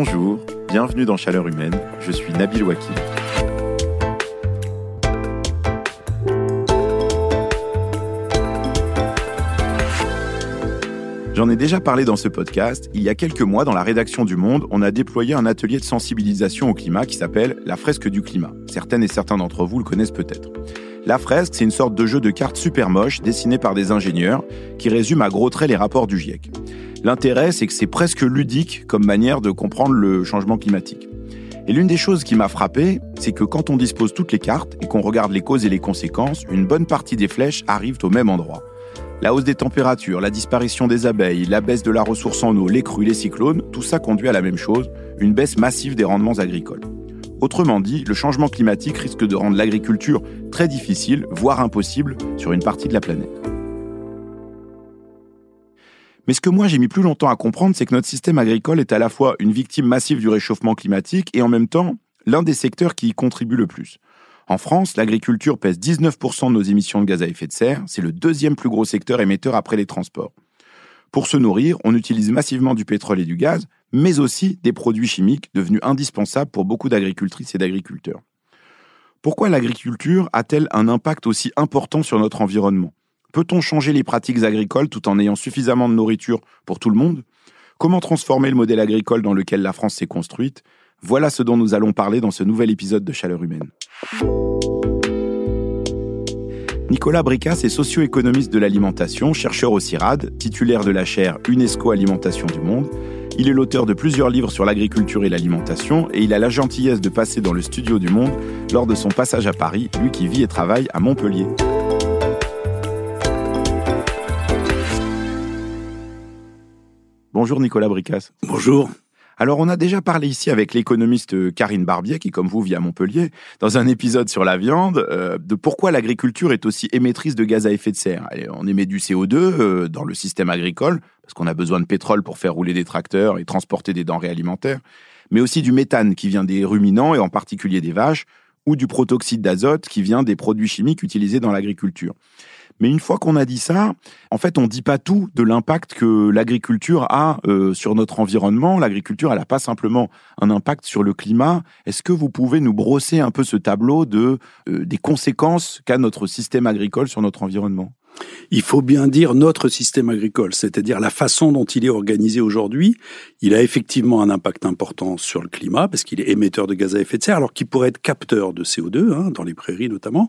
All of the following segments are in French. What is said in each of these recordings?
Bonjour, bienvenue dans Chaleur Humaine, je suis Nabil Wakil. J'en ai déjà parlé dans ce podcast. Il y a quelques mois, dans la rédaction du Monde, on a déployé un atelier de sensibilisation au climat qui s'appelle La fresque du climat. Certaines et certains d'entre vous le connaissent peut-être. La fresque, c'est une sorte de jeu de cartes super moche dessiné par des ingénieurs qui résume à gros traits les rapports du GIEC. L'intérêt, c'est que c'est presque ludique comme manière de comprendre le changement climatique. Et l'une des choses qui m'a frappé, c'est que quand on dispose toutes les cartes et qu'on regarde les causes et les conséquences, une bonne partie des flèches arrivent au même endroit. La hausse des températures, la disparition des abeilles, la baisse de la ressource en eau, les crues, les cyclones, tout ça conduit à la même chose, une baisse massive des rendements agricoles. Autrement dit, le changement climatique risque de rendre l'agriculture très difficile, voire impossible, sur une partie de la planète. Mais ce que moi j'ai mis plus longtemps à comprendre, c'est que notre système agricole est à la fois une victime massive du réchauffement climatique et en même temps l'un des secteurs qui y contribue le plus. En France, l'agriculture pèse 19% de nos émissions de gaz à effet de serre. C'est le deuxième plus gros secteur émetteur après les transports. Pour se nourrir, on utilise massivement du pétrole et du gaz, mais aussi des produits chimiques devenus indispensables pour beaucoup d'agricultrices et d'agriculteurs. Pourquoi l'agriculture a-t-elle un impact aussi important sur notre environnement? Peut-on changer les pratiques agricoles tout en ayant suffisamment de nourriture pour tout le monde? Comment transformer le modèle agricole dans lequel la France s'est construite? Voilà ce dont nous allons parler dans ce nouvel épisode de Chaleur humaine. Nicolas Bricas est socio-économiste de l'alimentation, chercheur au CIRAD, titulaire de la chaire UNESCO Alimentation du Monde. Il est l'auteur de plusieurs livres sur l'agriculture et l'alimentation et il a la gentillesse de passer dans le studio du Monde lors de son passage à Paris, lui qui vit et travaille à Montpellier. Bonjour Nicolas Bricas. Bonjour. Alors, on a déjà parlé ici avec l'économiste euh, Karine Barbier, qui, comme vous, vit à Montpellier, dans un épisode sur la viande, euh, de pourquoi l'agriculture est aussi émettrice de gaz à effet de serre. on émet du CO2 euh, dans le système agricole, parce qu'on a besoin de pétrole pour faire rouler des tracteurs et transporter des denrées alimentaires, mais aussi du méthane qui vient des ruminants, et en particulier des vaches, ou du protoxyde d'azote qui vient des produits chimiques utilisés dans l'agriculture. Mais une fois qu'on a dit ça, en fait, on dit pas tout de l'impact que l'agriculture a euh, sur notre environnement. L'agriculture, elle n'a pas simplement un impact sur le climat. Est-ce que vous pouvez nous brosser un peu ce tableau euh, des conséquences qu'a notre système agricole sur notre environnement? Il faut bien dire notre système agricole, c'est-à-dire la façon dont il est organisé aujourd'hui. Il a effectivement un impact important sur le climat parce qu'il est émetteur de gaz à effet de serre, alors qu'il pourrait être capteur de CO2 hein, dans les prairies notamment.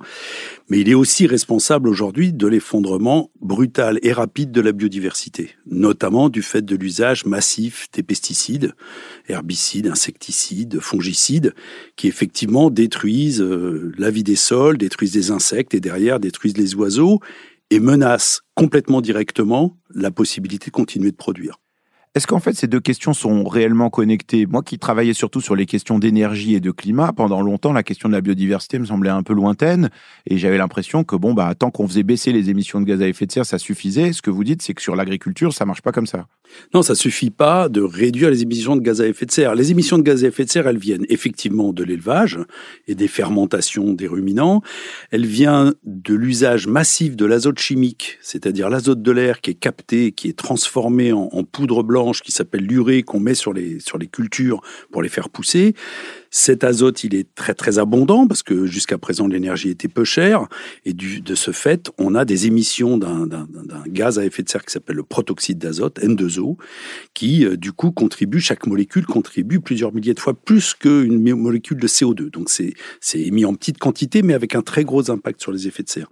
Mais il est aussi responsable aujourd'hui de l'effondrement brutal et rapide de la biodiversité, notamment du fait de l'usage massif des pesticides, herbicides, insecticides, fongicides, qui effectivement détruisent euh, la vie des sols, détruisent des insectes et derrière détruisent les oiseaux et menace complètement directement la possibilité de continuer de produire. Est-ce qu'en fait ces deux questions sont réellement connectées? Moi qui travaillais surtout sur les questions d'énergie et de climat, pendant longtemps la question de la biodiversité me semblait un peu lointaine et j'avais l'impression que bon bah tant qu'on faisait baisser les émissions de gaz à effet de serre, ça suffisait. Ce que vous dites c'est que sur l'agriculture, ça marche pas comme ça. Non, ça suffit pas de réduire les émissions de gaz à effet de serre. Les émissions de gaz à effet de serre, elles viennent effectivement de l'élevage et des fermentations des ruminants. Elles viennent de l'usage massif de l'azote chimique, c'est-à-dire l'azote de l'air qui est capté, qui est transformé en, en poudre blanche qui s'appelle l'urée qu'on met sur les, sur les cultures pour les faire pousser. Cet azote, il est très très abondant parce que jusqu'à présent l'énergie était peu chère et de ce fait, on a des émissions d'un gaz à effet de serre qui s'appelle le protoxyde d'azote, N2O, qui euh, du coup contribue, chaque molécule contribue plusieurs milliers de fois plus qu'une molécule de CO2. Donc c'est émis en petite quantité mais avec un très gros impact sur les effets de serre.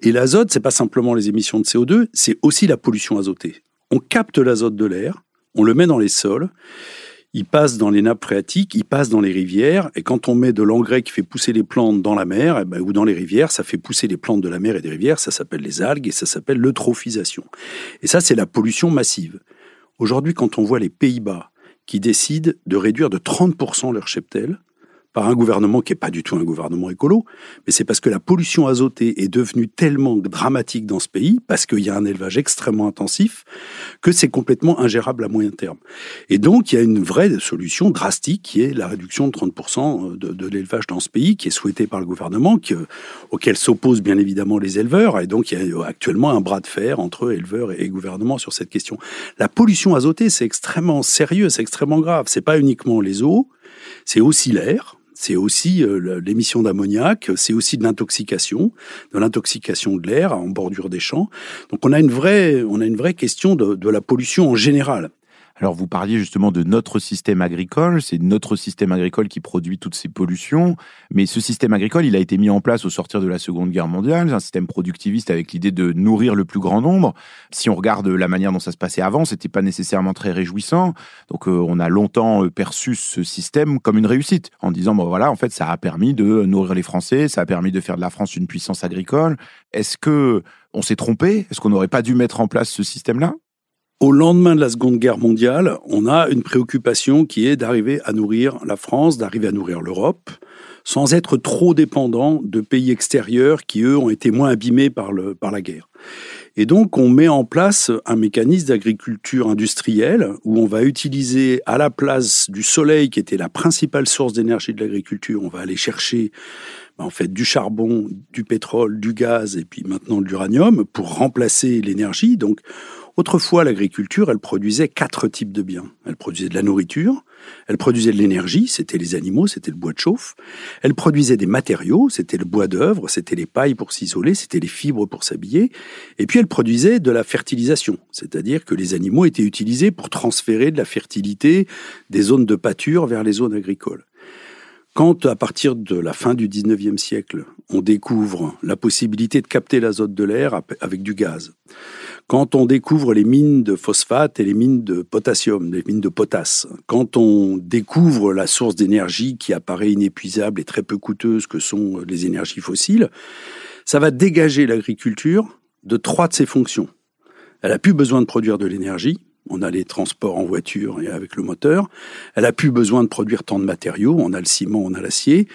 Et l'azote, c'est pas simplement les émissions de CO2, c'est aussi la pollution azotée on capte l'azote de l'air, on le met dans les sols, il passe dans les nappes phréatiques, il passe dans les rivières, et quand on met de l'engrais qui fait pousser les plantes dans la mer eh ben, ou dans les rivières, ça fait pousser les plantes de la mer et des rivières, ça s'appelle les algues et ça s'appelle l'eutrophisation. Et ça, c'est la pollution massive. Aujourd'hui, quand on voit les Pays-Bas qui décident de réduire de 30% leur cheptel, par un gouvernement qui n'est pas du tout un gouvernement écolo, mais c'est parce que la pollution azotée est devenue tellement dramatique dans ce pays, parce qu'il y a un élevage extrêmement intensif, que c'est complètement ingérable à moyen terme. Et donc, il y a une vraie solution drastique qui est la réduction de 30% de, de l'élevage dans ce pays, qui est souhaitée par le gouvernement, qui, auquel s'opposent bien évidemment les éleveurs. Et donc, il y a actuellement un bras de fer entre éleveurs et gouvernement sur cette question. La pollution azotée, c'est extrêmement sérieux, c'est extrêmement grave. C'est pas uniquement les eaux, c'est aussi l'air, c'est aussi euh, l'émission d'ammoniac, c'est aussi de l'intoxication, de l'intoxication de l'air en bordure des champs. Donc on a une vraie, on a une vraie question de, de la pollution en général. Alors vous parliez justement de notre système agricole, c'est notre système agricole qui produit toutes ces pollutions, mais ce système agricole, il a été mis en place au sortir de la Seconde Guerre mondiale, c'est un système productiviste avec l'idée de nourrir le plus grand nombre. Si on regarde la manière dont ça se passait avant, c'était pas nécessairement très réjouissant. Donc euh, on a longtemps euh, perçu ce système comme une réussite en disant bon voilà, en fait ça a permis de nourrir les Français, ça a permis de faire de la France une puissance agricole. Est-ce que on s'est trompé? Est-ce qu'on n'aurait pas dû mettre en place ce système-là? Au lendemain de la Seconde Guerre mondiale, on a une préoccupation qui est d'arriver à nourrir la France, d'arriver à nourrir l'Europe, sans être trop dépendant de pays extérieurs qui, eux, ont été moins abîmés par, la guerre. Et donc, on met en place un mécanisme d'agriculture industrielle où on va utiliser à la place du soleil, qui était la principale source d'énergie de l'agriculture, on va aller chercher en fait du charbon, du pétrole, du gaz et puis maintenant de l'uranium pour remplacer l'énergie. Donc, Autrefois, l'agriculture, elle produisait quatre types de biens. Elle produisait de la nourriture, elle produisait de l'énergie, c'était les animaux, c'était le bois de chauffe. Elle produisait des matériaux, c'était le bois d'œuvre, c'était les pailles pour s'isoler, c'était les fibres pour s'habiller. Et puis elle produisait de la fertilisation, c'est-à-dire que les animaux étaient utilisés pour transférer de la fertilité des zones de pâture vers les zones agricoles. Quand, à partir de la fin du 19e siècle, on découvre la possibilité de capter l'azote de l'air avec du gaz, quand on découvre les mines de phosphate et les mines de potassium, les mines de potasse, quand on découvre la source d'énergie qui apparaît inépuisable et très peu coûteuse que sont les énergies fossiles, ça va dégager l'agriculture de trois de ses fonctions. Elle a plus besoin de produire de l'énergie, on a les transports en voiture et avec le moteur. Elle a plus besoin de produire tant de matériaux. On a le ciment, on a l'acier.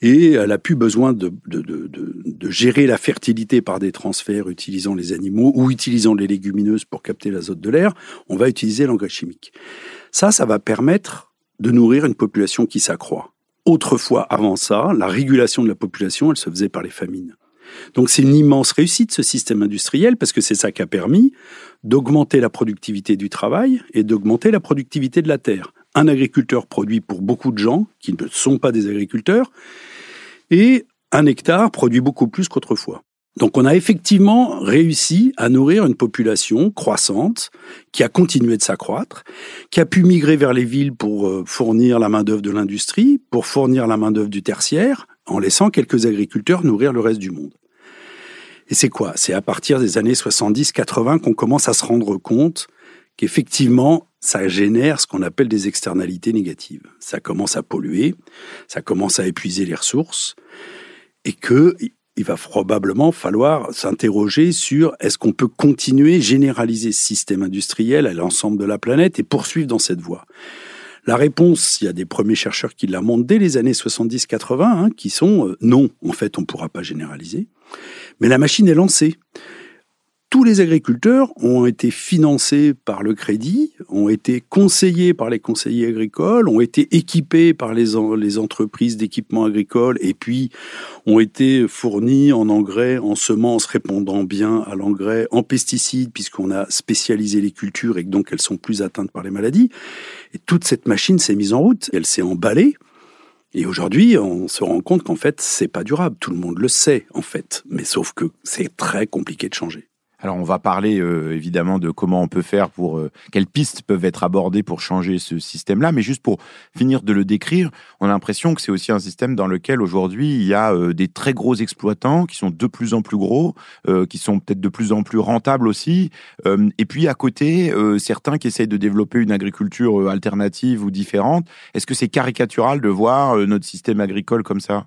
Et elle a plus besoin de, de, gérer la fertilité par des transferts utilisant les animaux ou utilisant les légumineuses pour capter l'azote de l'air. On va utiliser l'engrais chimique. Ça, ça va permettre de nourrir une population qui s'accroît. Autrefois, avant ça, la régulation de la population, elle se faisait par les famines. Donc c'est une immense réussite ce système industriel parce que c'est ça qui a permis d'augmenter la productivité du travail et d'augmenter la productivité de la terre. Un agriculteur produit pour beaucoup de gens qui ne sont pas des agriculteurs et un hectare produit beaucoup plus qu'autrefois. Donc on a effectivement réussi à nourrir une population croissante qui a continué de s'accroître, qui a pu migrer vers les villes pour euh, fournir la main-d'œuvre de l'industrie, pour fournir la main-d'œuvre du tertiaire, en laissant quelques agriculteurs nourrir le reste du monde. Et c'est quoi? C'est à partir des années 70-80 qu'on commence à se rendre compte qu'effectivement, ça génère ce qu'on appelle des externalités négatives. Ça commence à polluer, ça commence à épuiser les ressources, et que il va probablement falloir s'interroger sur est-ce qu'on peut continuer, généraliser ce système industriel à l'ensemble de la planète et poursuivre dans cette voie? La réponse, il y a des premiers chercheurs qui la montrent dès les années 70-80, hein, qui sont euh, non, en fait, on ne pourra pas généraliser. Mais la machine est lancée. Tous les agriculteurs ont été financés par le crédit, ont été conseillés par les conseillers agricoles, ont été équipés par les, entreprises d'équipement agricole et puis ont été fournis en engrais, en semences répondant bien à l'engrais, en pesticides puisqu'on a spécialisé les cultures et que donc elles sont plus atteintes par les maladies. Et toute cette machine s'est mise en route, elle s'est emballée. Et aujourd'hui, on se rend compte qu'en fait, c'est pas durable. Tout le monde le sait, en fait. Mais sauf que c'est très compliqué de changer. Alors on va parler euh, évidemment de comment on peut faire pour euh, quelles pistes peuvent être abordées pour changer ce système-là, mais juste pour finir de le décrire, on a l'impression que c'est aussi un système dans lequel aujourd'hui il y a euh, des très gros exploitants qui sont de plus en plus gros, qui sont peut-être de plus en plus rentables aussi, et puis à côté certains qui essayent de développer une agriculture alternative ou différente. Est-ce que c'est caricatural de voir notre système agricole comme ça?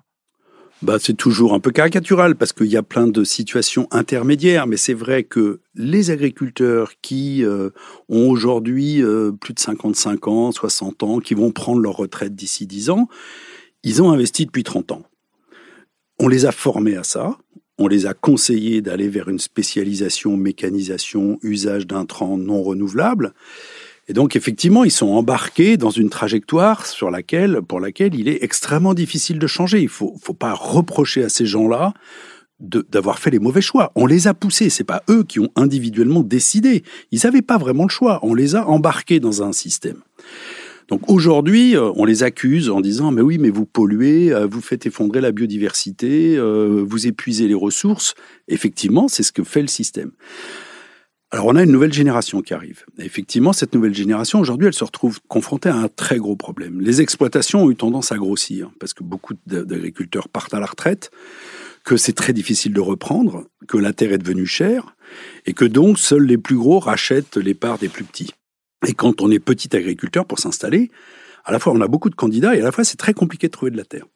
Bah, c'est toujours un peu caricatural parce qu'il y a plein de situations intermédiaires, mais c'est vrai que les agriculteurs qui euh, ont aujourd'hui euh, plus de 55 ans, 60 ans, qui vont prendre leur retraite d'ici 10 ans, Ils ont investi depuis 30 ans. On les a formés à ça, on les a conseillés d'aller vers une spécialisation, mécanisation, usage d'intrants non renouvelables. Et donc, effectivement, ils sont embarqués dans une trajectoire sur laquelle, pour laquelle il est extrêmement difficile de changer. Il faut, faut pas reprocher à ces gens-là d'avoir fait les mauvais choix. On les a poussés. C'est pas eux qui ont individuellement décidé. Ils n'avaient pas vraiment le choix. On les a embarqués dans un système. Donc aujourd'hui, euh, on les accuse en disant mais oui, mais vous polluez, euh, vous faites effondrer la biodiversité, euh, vous épuisez les ressources. Effectivement, c'est ce que fait le système. Alors on a une nouvelle génération qui arrive. effectivement, cette nouvelle génération, aujourd'hui, elle se retrouve confrontée à un très gros problème. Les exploitations ont eu tendance à grossir parce que beaucoup d'agriculteurs partent à la retraite, que c'est très difficile de reprendre, que la terre est devenue chère et que donc seuls les plus gros rachètent les parts des plus petits. Et quand on est petit agriculteur pour s'installer, à la fois on a beaucoup de candidats et à la fois c'est très compliqué de trouver de la terre.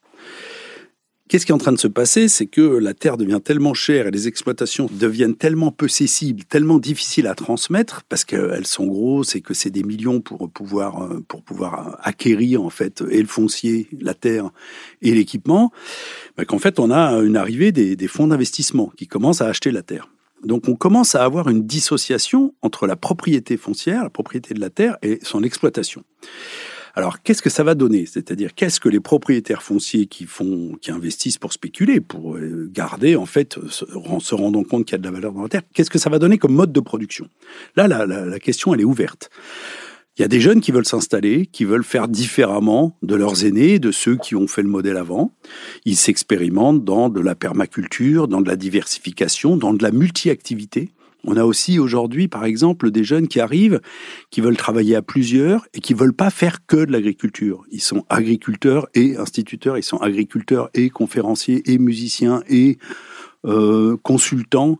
Qu'est-ce qui est en train de se passer? C'est que la terre devient tellement chère et les exploitations deviennent tellement peu cessibles, tellement difficiles à transmettre parce qu'elles sont grosses et que c'est des millions pour pouvoir euh, pour pouvoir acquérir en fait et le foncier, la terre et l'équipement, bah, qu'en fait on a une arrivée des, des fonds d'investissement qui commencent à acheter la terre. Donc on commence à avoir une dissociation entre la propriété foncière, la propriété de la terre et son exploitation. Alors, qu'est-ce que ça va donner? C'est-à-dire, qu'est-ce que les propriétaires fonciers qui font, qui investissent pour spéculer, pour euh, garder, en fait, se, rendant compte qu'il y a de la valeur dans la terre, qu'est-ce que ça va donner comme mode de production? Là, la, la question, elle est ouverte. Il y a des jeunes qui veulent s'installer, qui veulent faire différemment de leurs aînés, de ceux qui ont fait le modèle avant. Ils s'expérimentent dans de la permaculture, dans de la diversification, dans de la multi-activité. On a aussi aujourd'hui, par exemple, des jeunes qui arrivent, qui veulent travailler à plusieurs et qui veulent pas faire que de l'agriculture. Ils sont agriculteurs et instituteurs, ils sont agriculteurs et conférenciers et musiciens et euh, consultants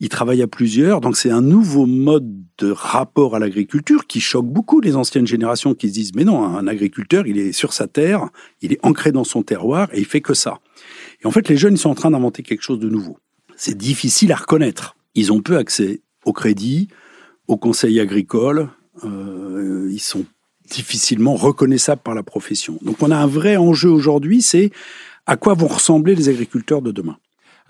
ils travaillent à plusieurs, donc c'est un nouveau mode de rapport à l'agriculture qui choque beaucoup les anciennes générations qui se disent mais non, un agriculteur, il est sur sa terre, il est ancré dans son terroir et il fait que ça. Et en fait, les jeunes ils sont en train d'inventer quelque chose de nouveau. C'est difficile à reconnaître. Ils ont peu accès au crédit, au conseil agricole, euh, ils sont difficilement reconnaissables par la profession. Donc on a un vrai enjeu aujourd'hui, c'est à quoi vont ressembler les agriculteurs de demain.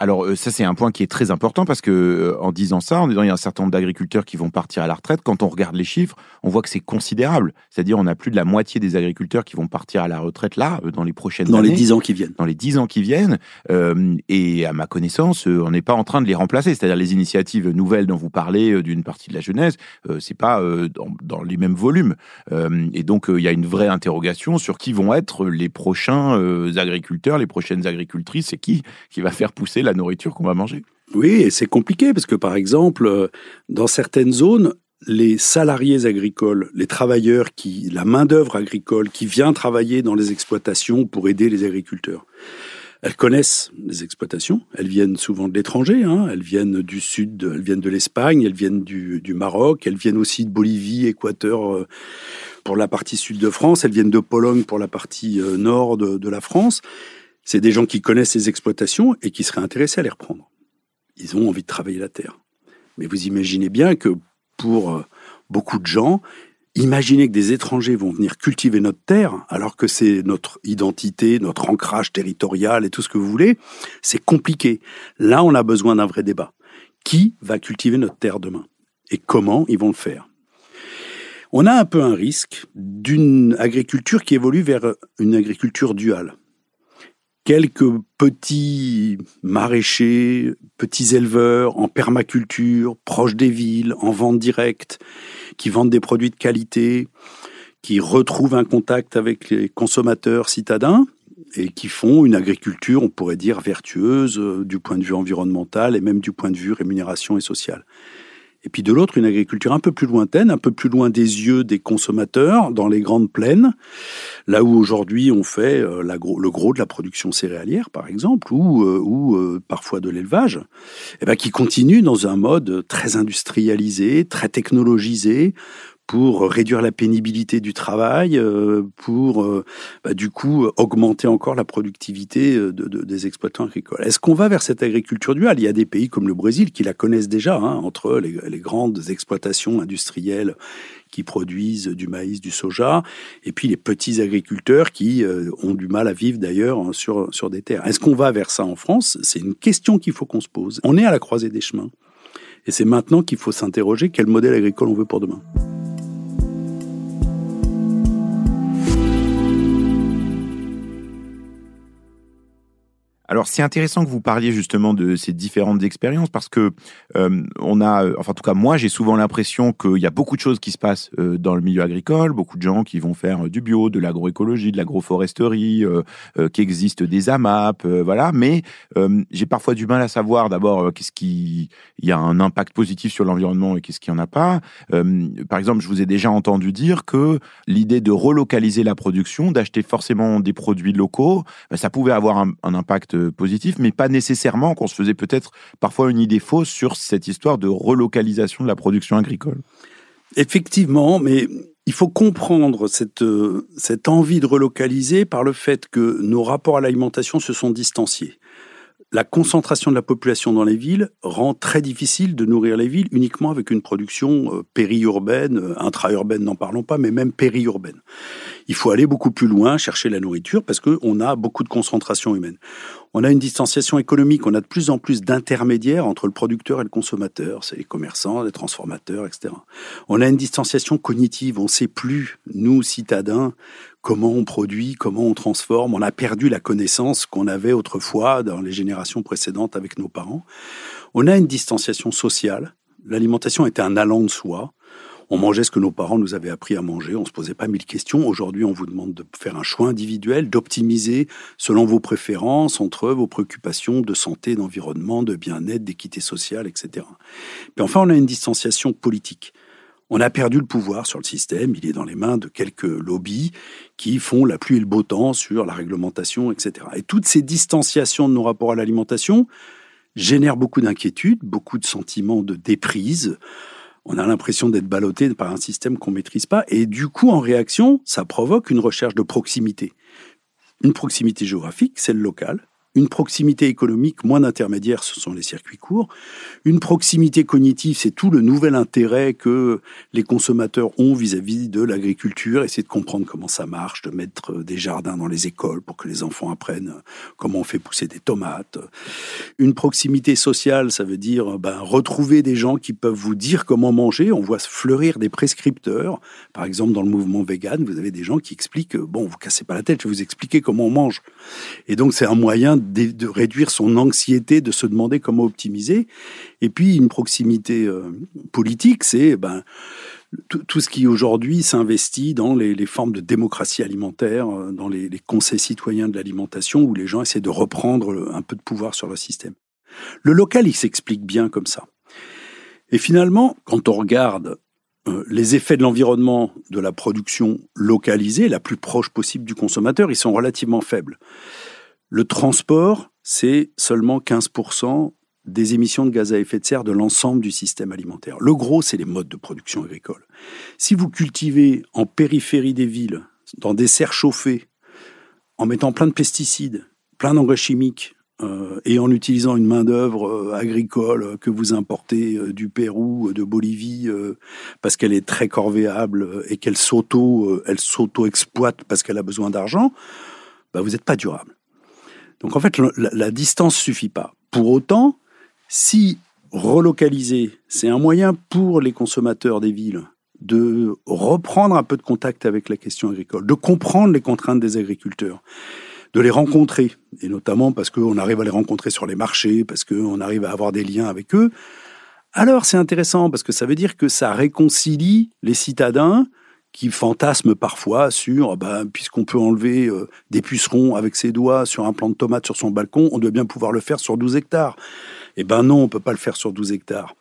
Alors euh, ça c'est un point qui est très important parce que euh, en disant ça, en disant il y a un certain nombre d'agriculteurs qui vont partir à la retraite, quand on regarde les chiffres, on voit que c'est considérable. C'est-à-dire on a plus de la moitié des agriculteurs qui vont partir à la retraite là euh, dans les prochaines dans années. Dans les dix ans qui viennent. Dans les dix ans qui viennent. et à ma connaissance, on n'est pas en train de les remplacer. C'est-à-dire les initiatives nouvelles dont vous parlez d'une partie de la jeunesse, c'est pas dans, dans, les mêmes volumes. et donc il y a une vraie interrogation sur qui vont être les prochains agriculteurs, les prochaines agricultrices et qui qui va faire pousser la la nourriture qu'on va manger. Oui, et c'est compliqué parce que par exemple, euh, dans certaines zones, les salariés agricoles, les travailleurs qui, la main-d'œuvre agricole qui vient travailler dans les exploitations pour aider les agriculteurs. Elles connaissent les exploitations, elles viennent souvent de l'étranger, hein. elles viennent du sud, elles viennent de l'Espagne, elles viennent du, Maroc, elles viennent aussi de Bolivie, Équateur euh, pour la partie sud de France, elles viennent de Pologne pour la partie euh, nord de la France. C'est des gens qui connaissent ces exploitations et qui seraient intéressés à les reprendre. Ils ont envie de travailler la terre. Mais vous imaginez bien que pour euh, beaucoup de gens, imaginer que des étrangers vont venir cultiver notre terre, alors que c'est notre identité, notre ancrage territorial et tout ce que vous voulez, c'est compliqué. Là, on a besoin d'un vrai débat. Qui va cultiver notre terre demain Et comment ils vont le faire? On a un peu un risque d'une agriculture qui évolue vers une agriculture duale quelques petits maraîchers, petits éleveurs en permaculture, proches des villes, en vente directe, qui vendent des produits de qualité, qui retrouvent un contact avec les consommateurs citadins et qui font une agriculture, on pourrait dire, vertueuse euh, du point de vue environnemental et même du point de vue rémunération et sociale et puis de l'autre une agriculture un peu plus lointaine, un peu plus loin des yeux des consommateurs, dans les grandes plaines, là où aujourd'hui on fait euh, le gros de la production céréalière, par exemple, ou, euh, ou euh, parfois de l'élevage, eh ben, qui continue dans un mode très industrialisé, très technologisé, pour réduire la pénibilité du travail, euh, pour euh, bah, du coup augmenter encore la productivité euh, de, des exploitants agricoles. Est-ce qu'on va vers cette agriculture duale? Il y a des pays comme le Brésil qui la connaissent déjà, hein, entre les, les, grandes exploitations industrielles qui produisent du maïs, du soja, et puis les petits agriculteurs qui ont du mal à vivre d'ailleurs hein, sur, sur des terres. Est-ce qu'on va vers ça en France? C'est une question qu'il faut qu'on se pose. On est à la croisée des chemins. Et c'est maintenant qu'il faut s'interroger quel modèle agricole on veut pour demain. Alors c'est intéressant que vous parliez justement de ces différentes expériences parce que euh, on a, enfin en tout cas moi j'ai souvent l'impression qu'il y a beaucoup de choses qui se passent euh, dans le milieu agricole, beaucoup de gens qui vont faire du bio, de l'agroécologie, de l'agroforesterie, euh, euh qu'existent des AMAP, voilà. Mais j'ai parfois du mal à savoir d'abord qu'est-ce qui, il y a un impact positif sur l'environnement et qu'est-ce qui en a pas. par exemple, je vous ai déjà entendu dire que l'idée de relocaliser la production, d'acheter forcément des produits locaux, ben, ça pouvait avoir un impact positif, mais pas nécessairement qu'on se faisait peut-être parfois une idée fausse sur cette histoire de relocalisation de la production agricole. Effectivement, mais il faut comprendre cette, cette envie de relocaliser par le fait que nos rapports à l'alimentation se sont distanciés. La concentration de la population dans les villes rend très difficile de nourrir les villes uniquement avec une production euh, périurbaine, euh, intra-urbaine, n'en parlons pas, mais même périurbaine. Il faut aller beaucoup plus loin, chercher la nourriture, parce qu'on a beaucoup de concentration humaine. On a une distanciation économique, on a de plus en plus d'intermédiaires entre le producteur et le consommateur, c'est les commerçants, les transformateurs, etc. On a une distanciation cognitive, on ne sait plus, nous, citadins, comment on produit, comment on transforme. On a perdu la connaissance qu'on avait autrefois dans les générations précédentes avec nos parents. On a une distanciation sociale. L'alimentation était un allant de soi. On mangeait ce que nos parents nous avaient appris à manger, on se posait pas mille questions. Aujourd'hui, on vous demande de faire un choix individuel, d'optimiser selon vos préférences, entre vos préoccupations de santé, d'environnement, de bien-être, d'équité sociale, etc. Puis enfin, on a une distanciation politique. On a perdu le pouvoir sur le système, il est dans les mains de quelques lobbies qui font la pluie et le beau temps sur la réglementation, etc. Et toutes ces distanciations de nos rapports à l'alimentation génèrent beaucoup d'inquiétudes, beaucoup de sentiments de déprise on a l'impression d'être ballotté par un système qu'on maîtrise pas. Et du coup, en réaction, ça provoque une recherche de proximité. Une proximité géographique, c'est le local une proximité économique, moins d'intermédiaires, ce sont les circuits courts. Une proximité cognitive, c'est tout le nouvel intérêt que les consommateurs ont vis-à-vis de l'agriculture, essayer de comprendre comment ça marche, de mettre des jardins dans les écoles pour que les enfants apprennent comment on fait pousser des tomates. Une proximité sociale, ça veut dire ben, retrouver des gens qui peuvent vous dire comment manger. On voit fleurir des prescripteurs. Par exemple, dans le mouvement vegan, vous avez des gens qui expliquent, bon, vous cassez pas la tête, je vais vous expliquer comment on mange. Et donc, c'est un moyen de, réduire son anxiété, de se demander comment optimiser. Et puis une proximité euh, politique, c'est ben, tout, ce qui aujourd'hui s'investit dans les, formes de démocratie alimentaire, euh, dans les, conseils citoyens de l'alimentation, où les gens essaient de reprendre un peu de pouvoir sur le système. Le local, il s'explique bien comme ça. Et finalement, quand on regarde euh, les effets de l'environnement de la production localisée, la plus proche possible du consommateur, ils sont relativement faibles. Le transport, c'est seulement 15% des émissions de gaz à effet de serre de l'ensemble du système alimentaire. Le gros, c'est les modes de production agricole. Si vous cultivez en périphérie des villes, dans des serres chauffées, en mettant plein de pesticides, plein d'engrais chimiques, euh, et en utilisant une main-d'œuvre euh, agricole que vous importez euh, du Pérou, de Bolivie, parce qu'elle est très corvéable et qu'elle s'auto, elle s'auto-exploite parce qu'elle a besoin d'argent, bah vous n'êtes pas durable. Donc en fait, la, la distance suffit pas. Pour autant, si relocaliser, c'est un moyen pour les consommateurs des villes de reprendre un peu de contact avec la question agricole, de comprendre les contraintes des agriculteurs, de les rencontrer, et notamment parce qu'on arrive à les rencontrer sur les marchés, parce qu'on arrive à avoir des liens avec eux, alors c'est intéressant parce que ça veut dire que ça réconcilie les citadins qui fantasme parfois sur, ben, puisqu'on peut enlever euh, des pucerons avec ses doigts sur un plant de tomate sur son balcon, on doit bien pouvoir le faire sur 12 hectares. Eh ben non, on peut pas le faire sur 12 hectares.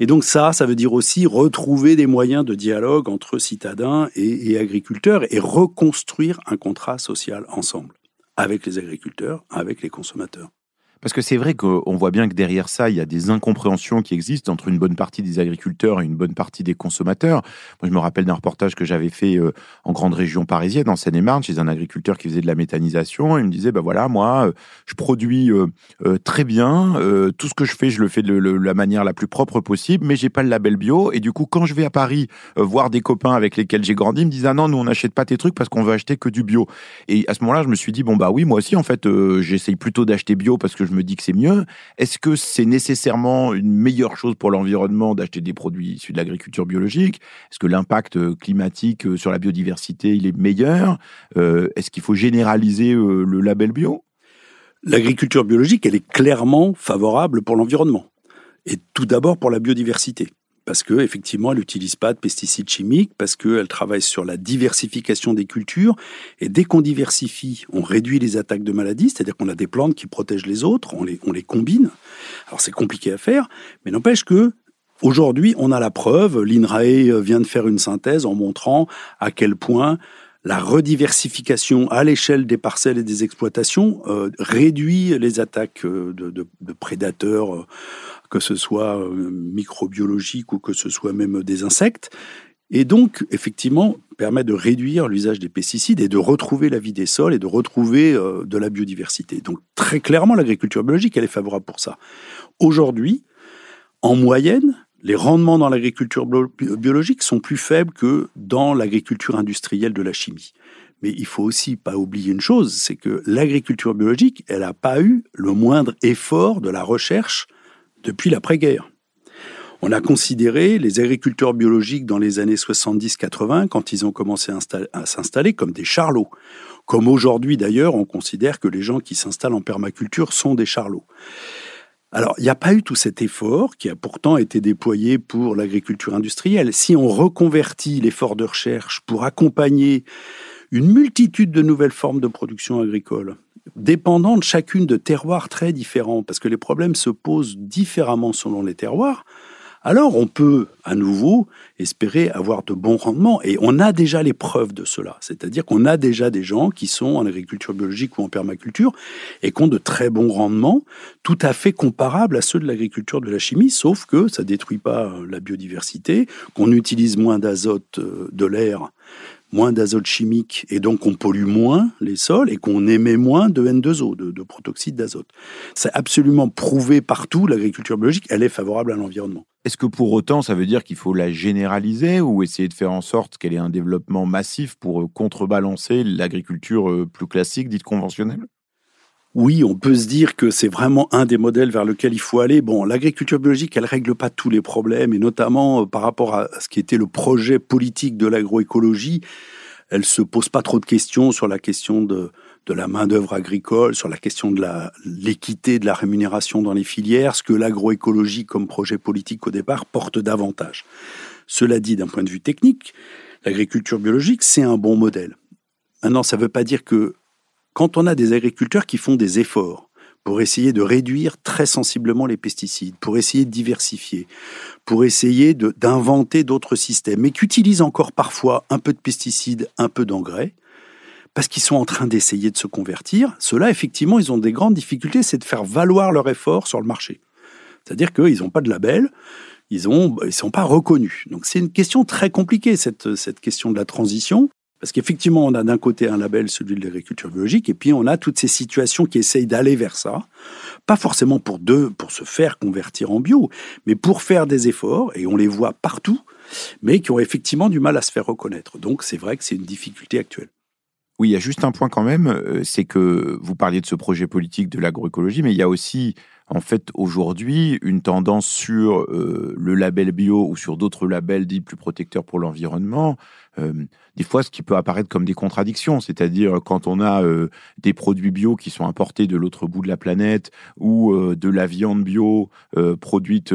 Et donc ça, ça veut dire aussi retrouver des moyens de dialogue entre citadins et agriculteurs et reconstruire un contrat social ensemble, avec les agriculteurs, avec les consommateurs. Parce que c'est vrai qu'on voit bien que derrière ça, il y a des incompréhensions qui existent entre une bonne partie des agriculteurs et une bonne partie des consommateurs. Moi, je me rappelle d'un reportage que j'avais fait euh, en grande région parisienne, en Seine-et-Marne, chez un agriculteur qui faisait de la méthanisation. Il me disait, ben voilà, moi, euh, je produis euh, très bien. tout ce que je fais, je le fais de la manière la plus propre possible, mais j'ai pas le label bio. Et du coup, quand je vais à Paris voir des copains avec lesquels j'ai grandi, ils me disent, ah non, nous, on n'achète pas tes trucs parce qu'on veut acheter que du bio. Et à ce moment-là, je me suis dit, bon, bah oui, moi aussi, en fait, j'essaye plutôt d'acheter bio parce que je me dis que c'est mieux. Est-ce que c'est nécessairement une meilleure chose pour l'environnement d'acheter des produits issus de l'agriculture biologique? Est-ce que l'impact euh, climatique euh, sur la biodiversité, il est meilleur? Euh, Est-ce qu'il faut généraliser le label bio? L'agriculture biologique, elle est clairement favorable pour l'environnement. Et tout d'abord pour la biodiversité parce que effectivement, elle n'utilise pas de pesticides chimiques, parce qu'elle travaille sur la diversification des cultures. Et dès qu'on diversifie, on réduit les attaques de maladies, c'est-à-dire qu'on a des plantes qui protègent les autres, on les, on les combine. Alors c'est compliqué à faire, mais n'empêche que aujourd'hui, on a la preuve. L'INRAE vient de faire une synthèse en montrant à quel point la rediversification à l'échelle des parcelles et des exploitations euh, réduit les attaques euh, de, prédateurs. Que ce soit euh, microbiologique ou que ce soit même des insectes. Et donc, effectivement, permet de réduire l'usage des pesticides et de retrouver la vie des sols et de retrouver euh, de la biodiversité. Donc, très clairement, l'agriculture biologique, elle est favorable pour ça. Aujourd'hui, en moyenne, les rendements dans l'agriculture biologique sont plus faibles que dans l'agriculture industrielle de la chimie. Mais il faut aussi pas oublier une chose, c'est que l'agriculture biologique, elle n'a pas eu le moindre effort de la recherche depuis l'après-guerre. On a considéré les agriculteurs biologiques dans les années 70-80 quand ils ont commencé à s'installer comme des charlots. Comme aujourd'hui d'ailleurs, on considère que les gens qui s'installent en permaculture sont des charlots. Alors, il n'y a pas eu tout cet effort qui a pourtant été déployé pour l'agriculture industrielle. Si on reconvertit l'effort de recherche pour accompagner une multitude de nouvelles formes de production agricole, dépendant de chacune de terroirs très différents, parce que les problèmes se posent différemment selon les terroirs, alors on peut à nouveau espérer avoir de bons rendements. Et on a déjà les preuves de cela. C'est-à-dire qu'on a déjà des gens qui sont en agriculture biologique ou en permaculture et qui ont de très bons rendements, tout à fait comparables à ceux de l'agriculture de la chimie, sauf que ça détruit pas la biodiversité, qu'on utilise moins d'azote euh, de l'air moins d'azote chimique et donc on pollue moins les sols et qu'on émet moins de N2O, de, protoxyde d'azote. C'est absolument prouvé partout, l'agriculture biologique, elle est favorable à l'environnement. Est-ce que pour autant, ça veut dire qu'il faut la généraliser ou essayer de faire en sorte qu'elle ait un développement massif pour contrebalancer l'agriculture euh, plus classique, dite conventionnelle? Oui, on peut se dire que c'est vraiment un des modèles vers lequel il faut aller. Bon, l'agriculture biologique, elle règle pas tous les problèmes, et notamment euh, par rapport à ce qui était le projet politique de l'agroécologie, elle se pose pas trop de questions sur la question de, de la main-d'œuvre agricole, sur la question de l'équité de la rémunération dans les filières, ce que l'agroécologie comme projet politique au départ porte davantage. Cela dit, d'un point de vue technique, l'agriculture biologique, c'est un bon modèle. Maintenant, ça ne veut pas dire que quand on a des agriculteurs qui font des efforts pour essayer de réduire très sensiblement les pesticides, pour essayer de diversifier, pour essayer d'inventer d'autres systèmes, mais qui utilisent encore parfois un peu de pesticides, un peu d'engrais, parce qu'ils sont en train d'essayer de se convertir, ceux-là, effectivement, ils ont des grandes difficultés, c'est de faire valoir leur effort sur le marché. C'est-à-dire qu'ils n'ont pas de label, ils ne sont pas reconnus. Donc c'est une question très compliquée, cette question de la transition. Parce qu'effectivement, on a d'un côté un label, celui de l'agriculture biologique, et puis on a toutes ces situations qui essayent d'aller vers ça, pas forcément pour deux, pour se faire convertir en bio, mais pour faire des efforts, et on les voit partout, mais qui ont effectivement du mal à se faire reconnaître. Donc c'est vrai que c'est une difficulté actuelle. Oui, il y a juste un point quand même, euh, c'est que vous parliez de ce projet politique de l'agroécologie, mais il y a aussi en fait aujourd'hui une tendance sur euh, le label bio ou sur d'autres labels dits plus protecteurs pour l'environnement euh, des fois ce qui peut apparaître comme des contradictions, c'est-à-dire quand on a euh, des produits bio qui sont importés de l'autre bout de la planète ou de la viande bio produite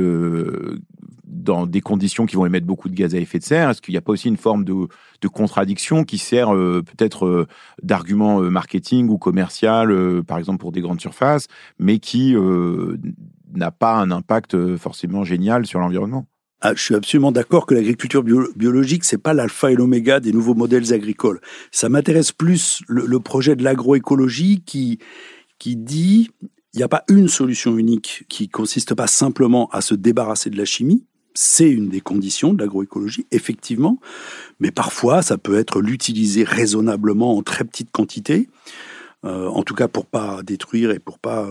dans des conditions qui vont émettre beaucoup de gaz à effet de serre, est-ce qu'il n'y a pas aussi une forme de, de contradiction qui sert peut-être d'argument marketing ou commercial, par exemple pour des grandes surfaces, mais qui n'a pas un impact forcément génial sur l'environnement? Ah, je suis absolument d'accord que l'agriculture biologique, c'est pas l'alpha et l'oméga des nouveaux modèles agricoles. Ça m'intéresse plus le, projet de l'agroécologie qui, qui dit il n'y a pas une solution unique qui consiste pas simplement à se débarrasser de la chimie. C'est une des conditions de l'agroécologie, effectivement, mais parfois ça peut être l'utiliser raisonnablement en très petite quantité. Euh, en tout cas pour pas détruire et pour pas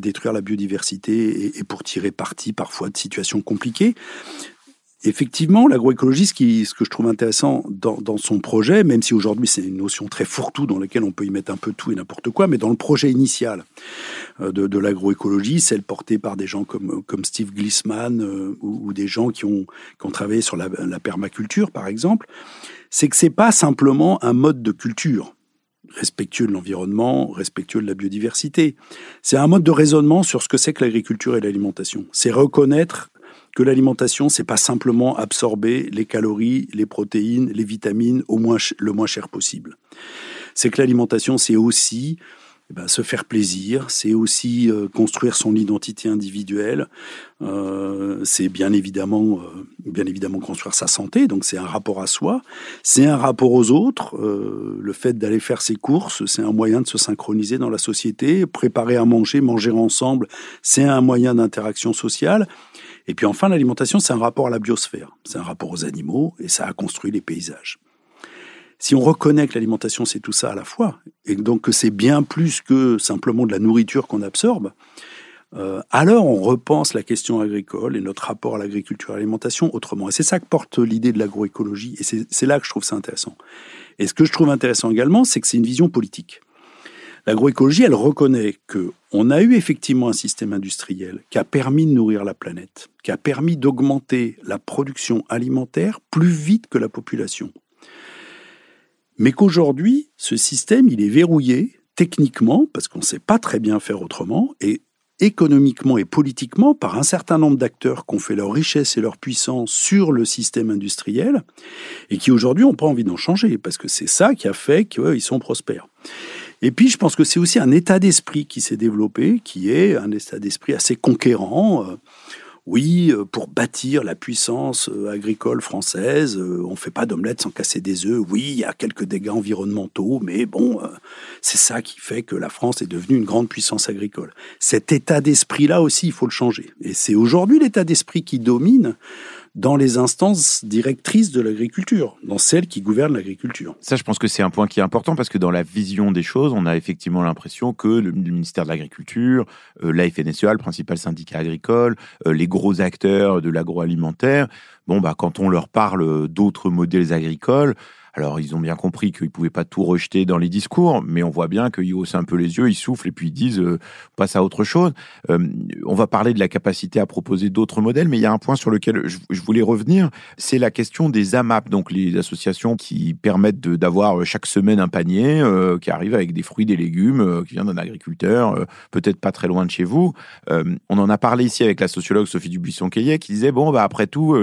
détruire la biodiversité et, pour tirer parti parfois de situations compliquées. Effectivement, l'agroécologie, ce, ce que je trouve intéressant dans, dans son projet, même si aujourd'hui c'est une notion très fourre-tout dans laquelle on peut y mettre un peu tout et n'importe quoi, mais dans le projet initial euh, de, de l'agroécologie, celle portée par des gens comme, comme Steve Glissman euh, ou, des gens qui ont, qui ont travaillé sur la, la permaculture, par exemple, c'est que c'est pas simplement un mode de culture respectueux de l'environnement, respectueux de la biodiversité. C'est un mode de raisonnement sur ce que c'est que l'agriculture et l'alimentation. C'est reconnaître que l'alimentation, c'est pas simplement absorber les calories, les protéines, les vitamines au moins le moins cher possible. C'est que l'alimentation, c'est aussi eh ben, se faire plaisir, c'est aussi euh, construire son identité individuelle, euh, c'est bien évidemment, euh, bien évidemment construire sa santé, donc c'est un rapport à soi, c'est un rapport aux autres, le fait d'aller faire ses courses, c'est un moyen de se synchroniser dans la société, préparer à manger, manger ensemble, c'est un moyen d'interaction sociale, et puis enfin l'alimentation, c'est un rapport à la biosphère, c'est un rapport aux animaux, et ça a construit les paysages. Si on reconnaît que l'alimentation, c'est tout ça à la fois, et donc que c'est bien plus que simplement de la nourriture qu'on absorbe, euh, alors on repense la question agricole et notre rapport à l'agriculture et à l'alimentation autrement. Et c'est ça que porte l'idée de l'agroécologie, et c'est là que je trouve ça intéressant. Et ce que je trouve intéressant également, c'est que c'est une vision politique. L'agroécologie, elle reconnaît que on a eu effectivement un système industriel qui a permis de nourrir la planète, qui a permis d'augmenter la production alimentaire plus vite que la population mais qu'aujourd'hui, ce système, il est verrouillé techniquement, parce qu'on ne sait pas très bien faire autrement, et économiquement et politiquement par un certain nombre d'acteurs qui ont fait leur richesse et leur puissance sur le système industriel, et qui aujourd'hui n'ont pas envie d'en changer, parce que c'est ça qui a fait qu'ils sont prospères. Et puis, je pense que c'est aussi un état d'esprit qui s'est développé, qui est un état d'esprit assez conquérant. Euh, oui, euh, pour bâtir la puissance euh, agricole française, on ne fait pas d'omelette sans casser des œufs. Oui, il y a quelques dégâts environnementaux, mais bon, c'est ça qui fait que la France est devenue une grande puissance agricole. Cet état d'esprit-là aussi, il faut le changer. Et c'est aujourd'hui l'état d'esprit qui domine dans les instances directrices de l'agriculture, dans celles qui gouvernent l'agriculture. Ça, je pense que c'est un point qui est important parce que dans la vision des choses, on a effectivement l'impression que le ministère de l'Agriculture, euh, FNSEA, le principal syndicat agricole, euh, les gros acteurs de l'agroalimentaire, bon, bah, quand on leur parle d'autres modèles agricoles, alors, ils ont bien compris qu'ils ne pouvaient pas tout rejeter dans les discours, mais on voit bien qu'ils haussent un peu les yeux, ils soufflent et puis ils disent euh, passe à autre chose. Euh, on va parler de la capacité à proposer d'autres modèles, mais il y a un point sur lequel je, voulais revenir, c'est la question des AMAP, donc les associations qui permettent d'avoir chaque semaine un panier euh, qui arrive avec des fruits, des légumes, euh, qui vient d'un agriculteur, euh, peut-être pas très loin de chez vous. on en a parlé ici avec la sociologue Sophie Dubuisson-Quayet qui disait bon, bah, après tout,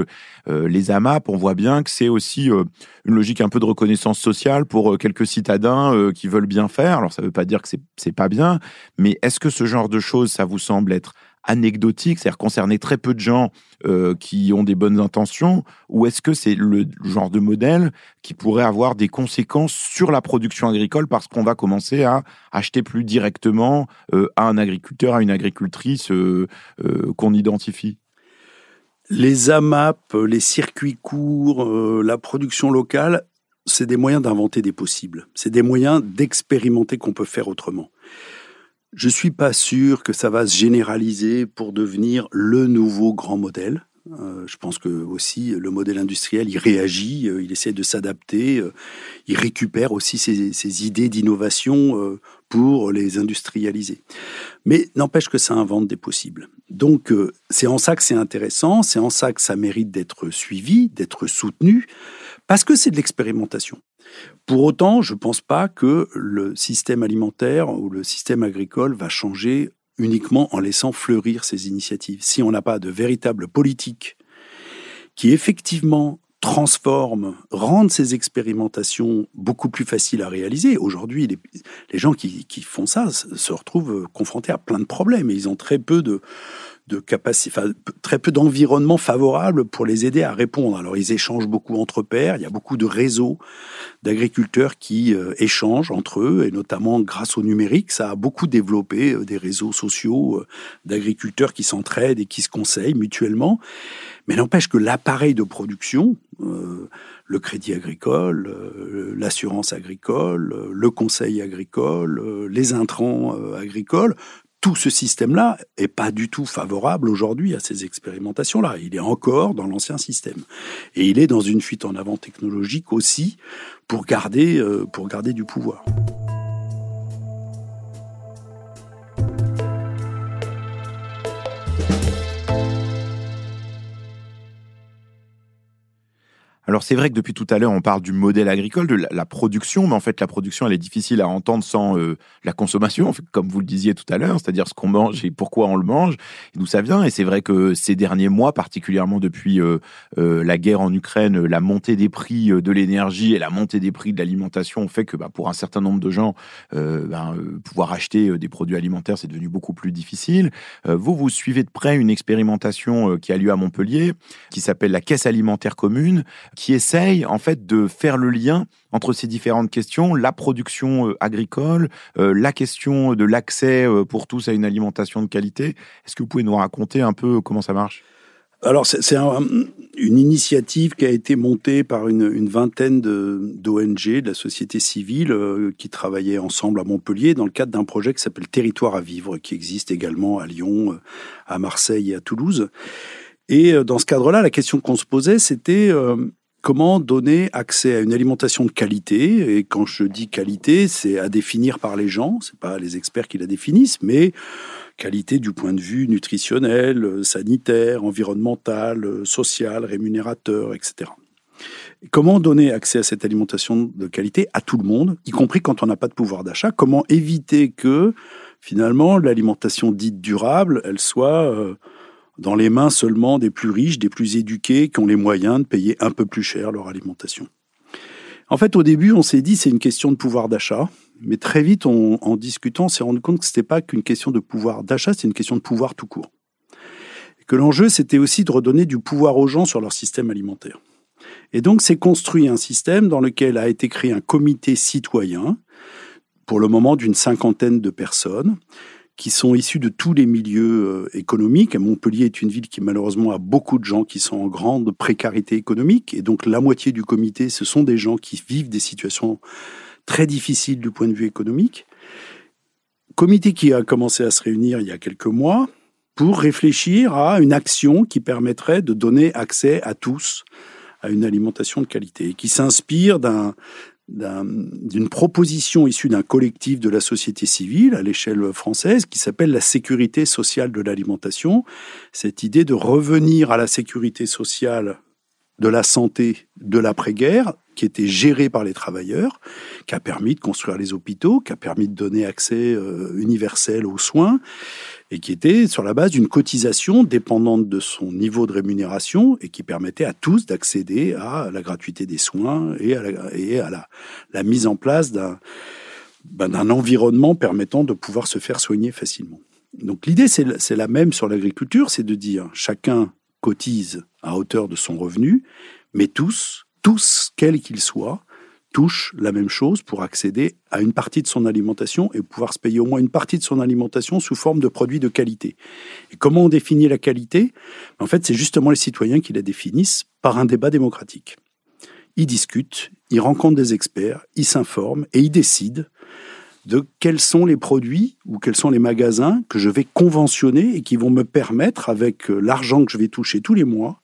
les AMAP, on voit bien que c'est aussi une logique un peu de reconnaissance sociale pour euh, quelques citadins euh, qui veulent bien faire. Alors ça ne veut pas dire que c'est pas bien, mais est-ce que ce genre de choses, ça vous semble être anecdotique, c'est-à-dire concerner très peu de gens euh, qui ont des bonnes intentions, ou est-ce que c'est le genre de modèle qui pourrait avoir des conséquences sur la production agricole parce qu'on va commencer à acheter plus directement à un agriculteur, à une agricultrice qu'on identifie? Les AMAP, les circuits courts, la production locale, c'est des moyens d'inventer des possibles. C'est des moyens d'expérimenter qu'on peut faire autrement. Je suis pas sûr que ça va se généraliser pour devenir le nouveau grand modèle. Euh, je pense que aussi le modèle industriel, il réagit, euh, il essaie de s'adapter, il récupère aussi ses, ses idées d'innovation pour les industrialiser. Mais n'empêche que ça invente des possibles. Donc euh, c'est en ça que c'est intéressant, c'est en ça que ça mérite d'être suivi, d'être soutenu, parce que c'est de l'expérimentation. Pour autant, je ne pense pas que le système alimentaire ou le système agricole va changer uniquement en laissant fleurir ces initiatives. Si on n'a pas de véritable politique qui effectivement transforme, rendre ces expérimentations beaucoup plus faciles à réaliser. Aujourd'hui, les, gens qui, font ça se retrouvent confrontés à plein de problèmes et ils ont très peu de, de capacité, très peu d'environnement favorable pour les aider à répondre. Alors ils échangent beaucoup entre pairs, il y a beaucoup de réseaux d'agriculteurs qui euh, échangent entre eux, et notamment grâce au numérique, ça a beaucoup développé euh, des réseaux sociaux euh, d'agriculteurs qui s'entraident et qui se conseillent mutuellement. Mais n'empêche que l'appareil de production, le crédit agricole, l'assurance agricole, le conseil agricole, les intrants agricoles, tout ce système-là est pas du tout favorable aujourd'hui à ces expérimentations-là. Il est encore dans l'ancien système. Et il est dans une fuite en avant technologique aussi pour garder, euh, pour garder du pouvoir. Alors c'est vrai que depuis tout à l'heure, on parle du modèle agricole, de la, production, mais en fait la production, elle est difficile à entendre sans euh, la consommation, comme vous le disiez tout à l'heure, c'est-à-dire ce qu'on mange et pourquoi on le mange, d'où ça vient. Et c'est vrai que ces derniers mois, particulièrement depuis euh, euh, la guerre en Ukraine, la montée des prix de l'énergie et la montée des prix de l'alimentation ont fait que bah, pour un certain nombre de gens, ben, pouvoir acheter des produits alimentaires, c'est devenu beaucoup plus difficile. vous, vous suivez de près une expérimentation qui a lieu à Montpellier, qui s'appelle la Caisse alimentaire commune qui essaye en fait de faire le lien entre ces différentes questions, la production euh, agricole, euh, la question de l'accès euh, pour tous à une alimentation de qualité. Est-ce que vous pouvez nous raconter un peu comment ça marche? Alors, c'est une initiative qui a été montée par une, vingtaine d'ONG, de, la société civile, qui travaillaient ensemble à Montpellier dans le cadre d'un projet qui s'appelle Territoire à vivre, qui existe également à Lyon, à Marseille et à Toulouse. Et dans ce cadre-là, la question qu'on se posait, c'était comment donner accès à une alimentation de qualité. Et quand je dis qualité, c'est à définir par les gens, c'est pas les experts qui la définissent, mais qualité du point de vue nutritionnel, sanitaire, environnemental, social, rémunérateur, etc. comment donner accès à cette alimentation de qualité à tout le monde, y compris quand on n'a pas de pouvoir d'achat? Comment éviter que finalement l'alimentation dite durable, elle soit euh, dans les mains seulement des plus riches, des plus éduqués, qui ont les moyens de payer un peu plus cher leur alimentation. En fait, au début, on s'est dit c'est une question de pouvoir d'achat, mais très vite, en discutant, on s'est rendu compte que ce n'était pas qu'une question de pouvoir d'achat, c'est une question de pouvoir tout court. Et que l'enjeu, c'était aussi de redonner du pouvoir aux gens sur leur système alimentaire. Et donc, c'est construit un système dans lequel a été créé un comité citoyen, pour le moment d'une cinquantaine de personnes, qui sont issus de tous les milieux euh, économiques. Montpellier est une ville qui malheureusement a beaucoup de gens qui sont en grande précarité économique. Et donc la moitié du comité, ce sont des gens qui vivent des situations très difficiles du point de vue économique. Comité qui a commencé à se réunir il y a quelques mois pour réfléchir à une action qui permettrait de donner accès à tous à une alimentation de qualité, qui s'inspire d'un d'une proposition issue d'un collectif de la société civile à l'échelle française qui s'appelle la sécurité sociale de l'alimentation. Cette idée de revenir à la sécurité sociale de la santé de l'après-guerre, qui était gérée par les travailleurs, qui a permis de construire les hôpitaux, qui a permis de donner accès euh, universel aux soins, et qui était sur la base d'une cotisation dépendante de son niveau de rémunération et qui permettait à tous d'accéder à la gratuité des soins et à la, mise en place d'un ben, environnement permettant de pouvoir se faire soigner facilement. Donc l'idée, c'est la même sur l'agriculture, c'est de dire chacun cotise à hauteur de son revenu, mais tous, tous, quels qu'ils soient, touche la même chose pour accéder à une partie de son alimentation et pouvoir se payer au moins une partie de son alimentation sous forme de produits de qualité. Et comment on définit la qualité? En fait, c'est justement les citoyens qui la définissent par un débat démocratique. Ils discutent, ils rencontrent des experts, ils s'informent et ils décident de quels sont les produits ou quels sont les magasins que je vais conventionner et qui vont me permettre, avec euh, l'argent que je vais toucher tous les mois,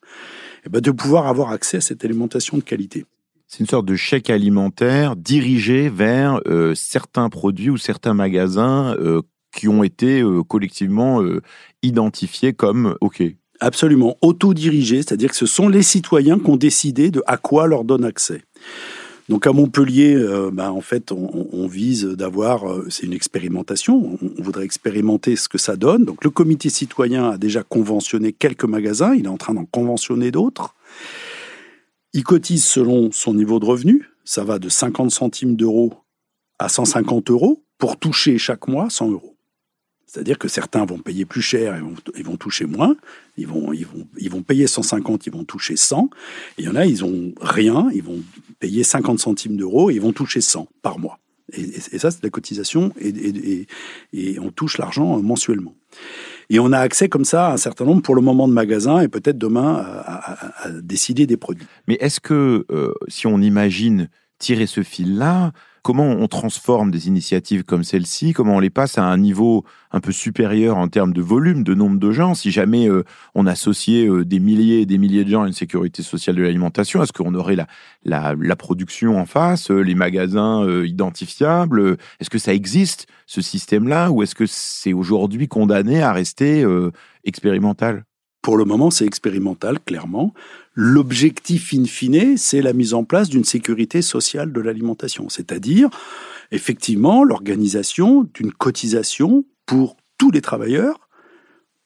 eh ben, de pouvoir avoir accès à cette alimentation de qualité. C'est une sorte de chèque alimentaire dirigé vers euh, certains produits ou certains magasins euh, qui ont été euh, collectivement identifiés comme OK. Absolument, autodirigé, c'est-à-dire que ce sont les citoyens qui ont décidé de à quoi leur donne accès. Donc à Montpellier, ben, en fait, on, vise d'avoir, c'est une expérimentation, on, voudrait expérimenter ce que ça donne. Donc le comité citoyen a déjà conventionné quelques magasins, il est en train d'en conventionner d'autres. Il cotise selon son niveau de revenu. Ça va de 50 centimes d'euros à 150 euros pour toucher chaque mois 100 euros. C'est-à-dire que certains vont payer plus cher et vont, ils vont toucher moins. Ils vont, ils, vont, ils vont payer 150, ils vont toucher 100. Et il y en a, ils ont rien, ils vont payer 50 centimes d'euros et ils vont toucher 100 par mois. Et, ça, c'est la cotisation et, et, et on touche l'argent mensuellement. Et on a accès comme ça à un certain nombre pour le moment de magasins et peut-être demain à, décider des produits. Mais est-ce que euh, si on imagine tirer ce fil-là, comment on transforme des initiatives comme celle-ci, comment on les passe à un niveau un peu supérieur en termes de volume, de nombre de gens. Si jamais euh, on associait euh, des milliers et des milliers de gens à une sécurité sociale de l'alimentation, est-ce qu'on aurait la, la, production en face, euh, les magasins identifiables Est-ce que ça existe, ce système-là, ou est-ce que c'est aujourd'hui condamné à rester expérimental? Pour le moment, c'est expérimental, clairement. L'objectif in fine, c'est la mise en place d'une sécurité sociale de l'alimentation, c'est-à-dire effectivement l'organisation d'une cotisation pour tous les travailleurs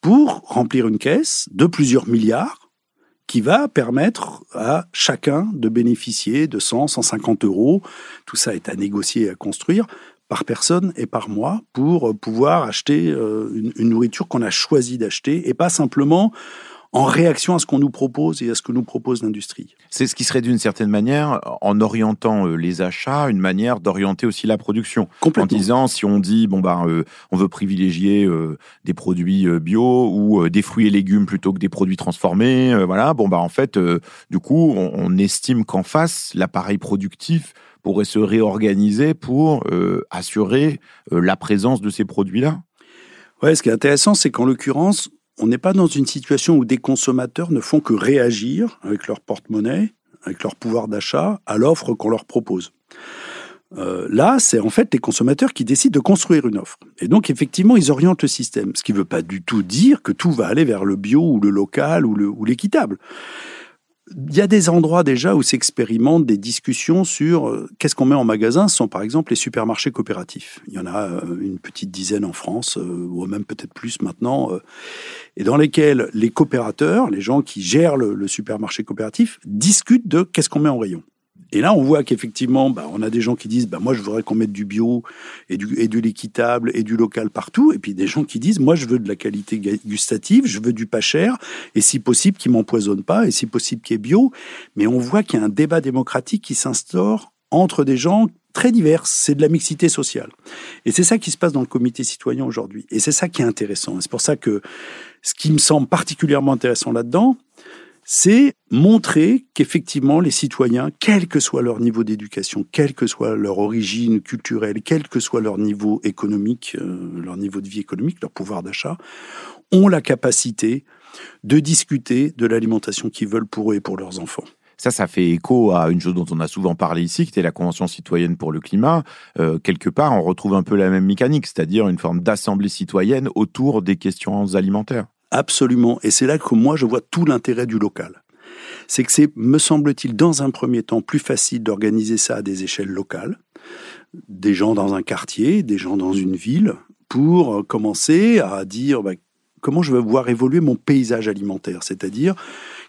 pour remplir une caisse de plusieurs milliards qui va permettre à chacun de bénéficier de 100, 150 euros. Tout ça est à négocier et à construire par personne et par mois pour pouvoir acheter euh, une, nourriture qu'on a choisi d'acheter et pas simplement en réaction à ce qu'on nous propose et à ce que nous propose l'industrie. C'est ce qui serait d'une certaine manière, en orientant euh, les achats, une manière d'orienter aussi la production. En disant, si on dit, bon bah, euh, on veut privilégier des produits bio ou des fruits et légumes plutôt que des produits transformés, voilà, bon bah en fait, du coup, on estime qu'en face, l'appareil productif pourrait se réorganiser pour euh, assurer euh, la présence de ces produits-là Ouais, ce qui est intéressant, c'est qu'en l'occurrence, on n'est pas dans une situation où des consommateurs ne font que réagir avec leur porte-monnaie, avec leur pouvoir d'achat, à l'offre qu'on leur propose. Euh, là, c'est en fait les consommateurs qui décident de construire une offre. Et donc, effectivement, ils orientent le système. Ce qui ne veut pas du tout dire que tout va aller vers le bio ou le local ou l'équitable. Il y a des endroits déjà où s'expérimentent des discussions sur euh, qu'est-ce qu'on met en magasin. Ce sont par exemple les supermarchés coopératifs. Il y en a euh, une petite dizaine en France, euh, ou même peut-être plus maintenant, et dans lesquels les coopérateurs, les gens qui gèrent le supermarché coopératif, discutent de qu'est-ce qu'on met en rayon. Et là, on voit qu'effectivement, bah, on a des gens qui disent, bah, moi, je voudrais qu'on mette du bio et du, et de l'équitable et du local partout. Et puis des gens qui disent, moi, je veux de la qualité gustative, je veux du pas cher, et si possible, qui m'empoisonne pas, et si possible, qui est bio. Mais on voit qu'il y a un débat démocratique qui s'instaure entre des gens très divers. C'est de la mixité sociale. Et c'est ça qui se passe dans le comité citoyen aujourd'hui. Et c'est ça qui est intéressant. C'est pour ça que ce qui me semble particulièrement intéressant là-dedans, c'est montrer qu'effectivement les citoyens, quel que soit leur niveau d'éducation, quelle que soit leur origine culturelle, quel que soit leur niveau économique, euh, leur niveau de vie économique, leur pouvoir d'achat, ont la capacité de discuter de l'alimentation qu'ils veulent pour eux et pour leurs enfants. Ça, ça fait écho à une chose dont on a souvent parlé ici, qui était la Convention citoyenne pour le climat. Euh, quelque part, on retrouve un peu la même mécanique, c'est-à-dire une forme d'assemblée citoyenne autour des questions alimentaires. Absolument. Et c'est là que moi, je vois tout l'intérêt du local. C'est que c'est, me semble-t-il, dans un premier temps, plus facile d'organiser ça à des échelles locales, des gens dans un quartier, des gens dans une ville, pour commencer à dire bah, comment je veux voir évoluer mon paysage alimentaire, c'est-à-dire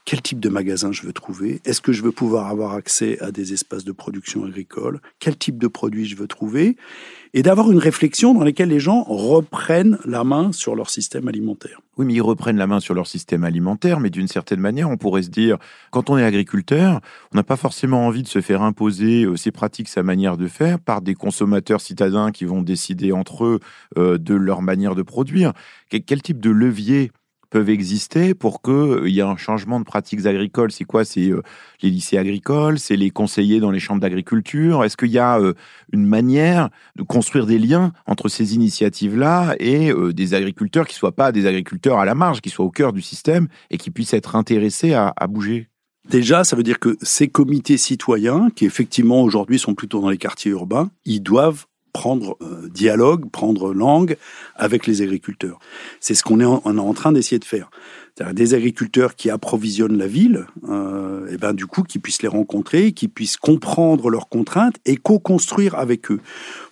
quel type de magasin je veux trouver, est-ce que je veux pouvoir avoir accès à des espaces de production agricole, quel type de produits je veux trouver, et d'avoir une réflexion dans laquelle les gens reprennent la main sur leur système alimentaire. Oui, mais ils reprennent la main sur leur système alimentaire, mais d'une certaine manière, on pourrait se dire, quand on est agriculteur, on n'a pas forcément envie de se faire imposer euh, ses pratiques, sa manière de faire par des consommateurs citadins qui vont décider entre eux euh, de leur manière de produire. Quel type de levier peuvent exister pour qu'il euh, y ait un changement de pratiques agricoles. C'est quoi? C'est euh, les lycées agricoles C'est les conseillers dans les chambres d'agriculture. Est-ce qu'il y a euh, une manière de construire des liens entre ces initiatives-là et des agriculteurs qui ne soient pas des agriculteurs à la marge, qui soient au cœur du système et qui puissent être intéressés à, à bouger? Déjà, ça veut dire que ces comités citoyens, qui effectivement aujourd'hui sont plutôt dans les quartiers urbains, ils doivent prendre euh, dialogue, prendre langue avec les agriculteurs. C'est ce qu'on est en, train d'essayer de faire. Des agriculteurs qui approvisionnent la ville, euh, et ben du coup qui puissent les rencontrer, qui puissent comprendre leurs contraintes et co-construire avec eux.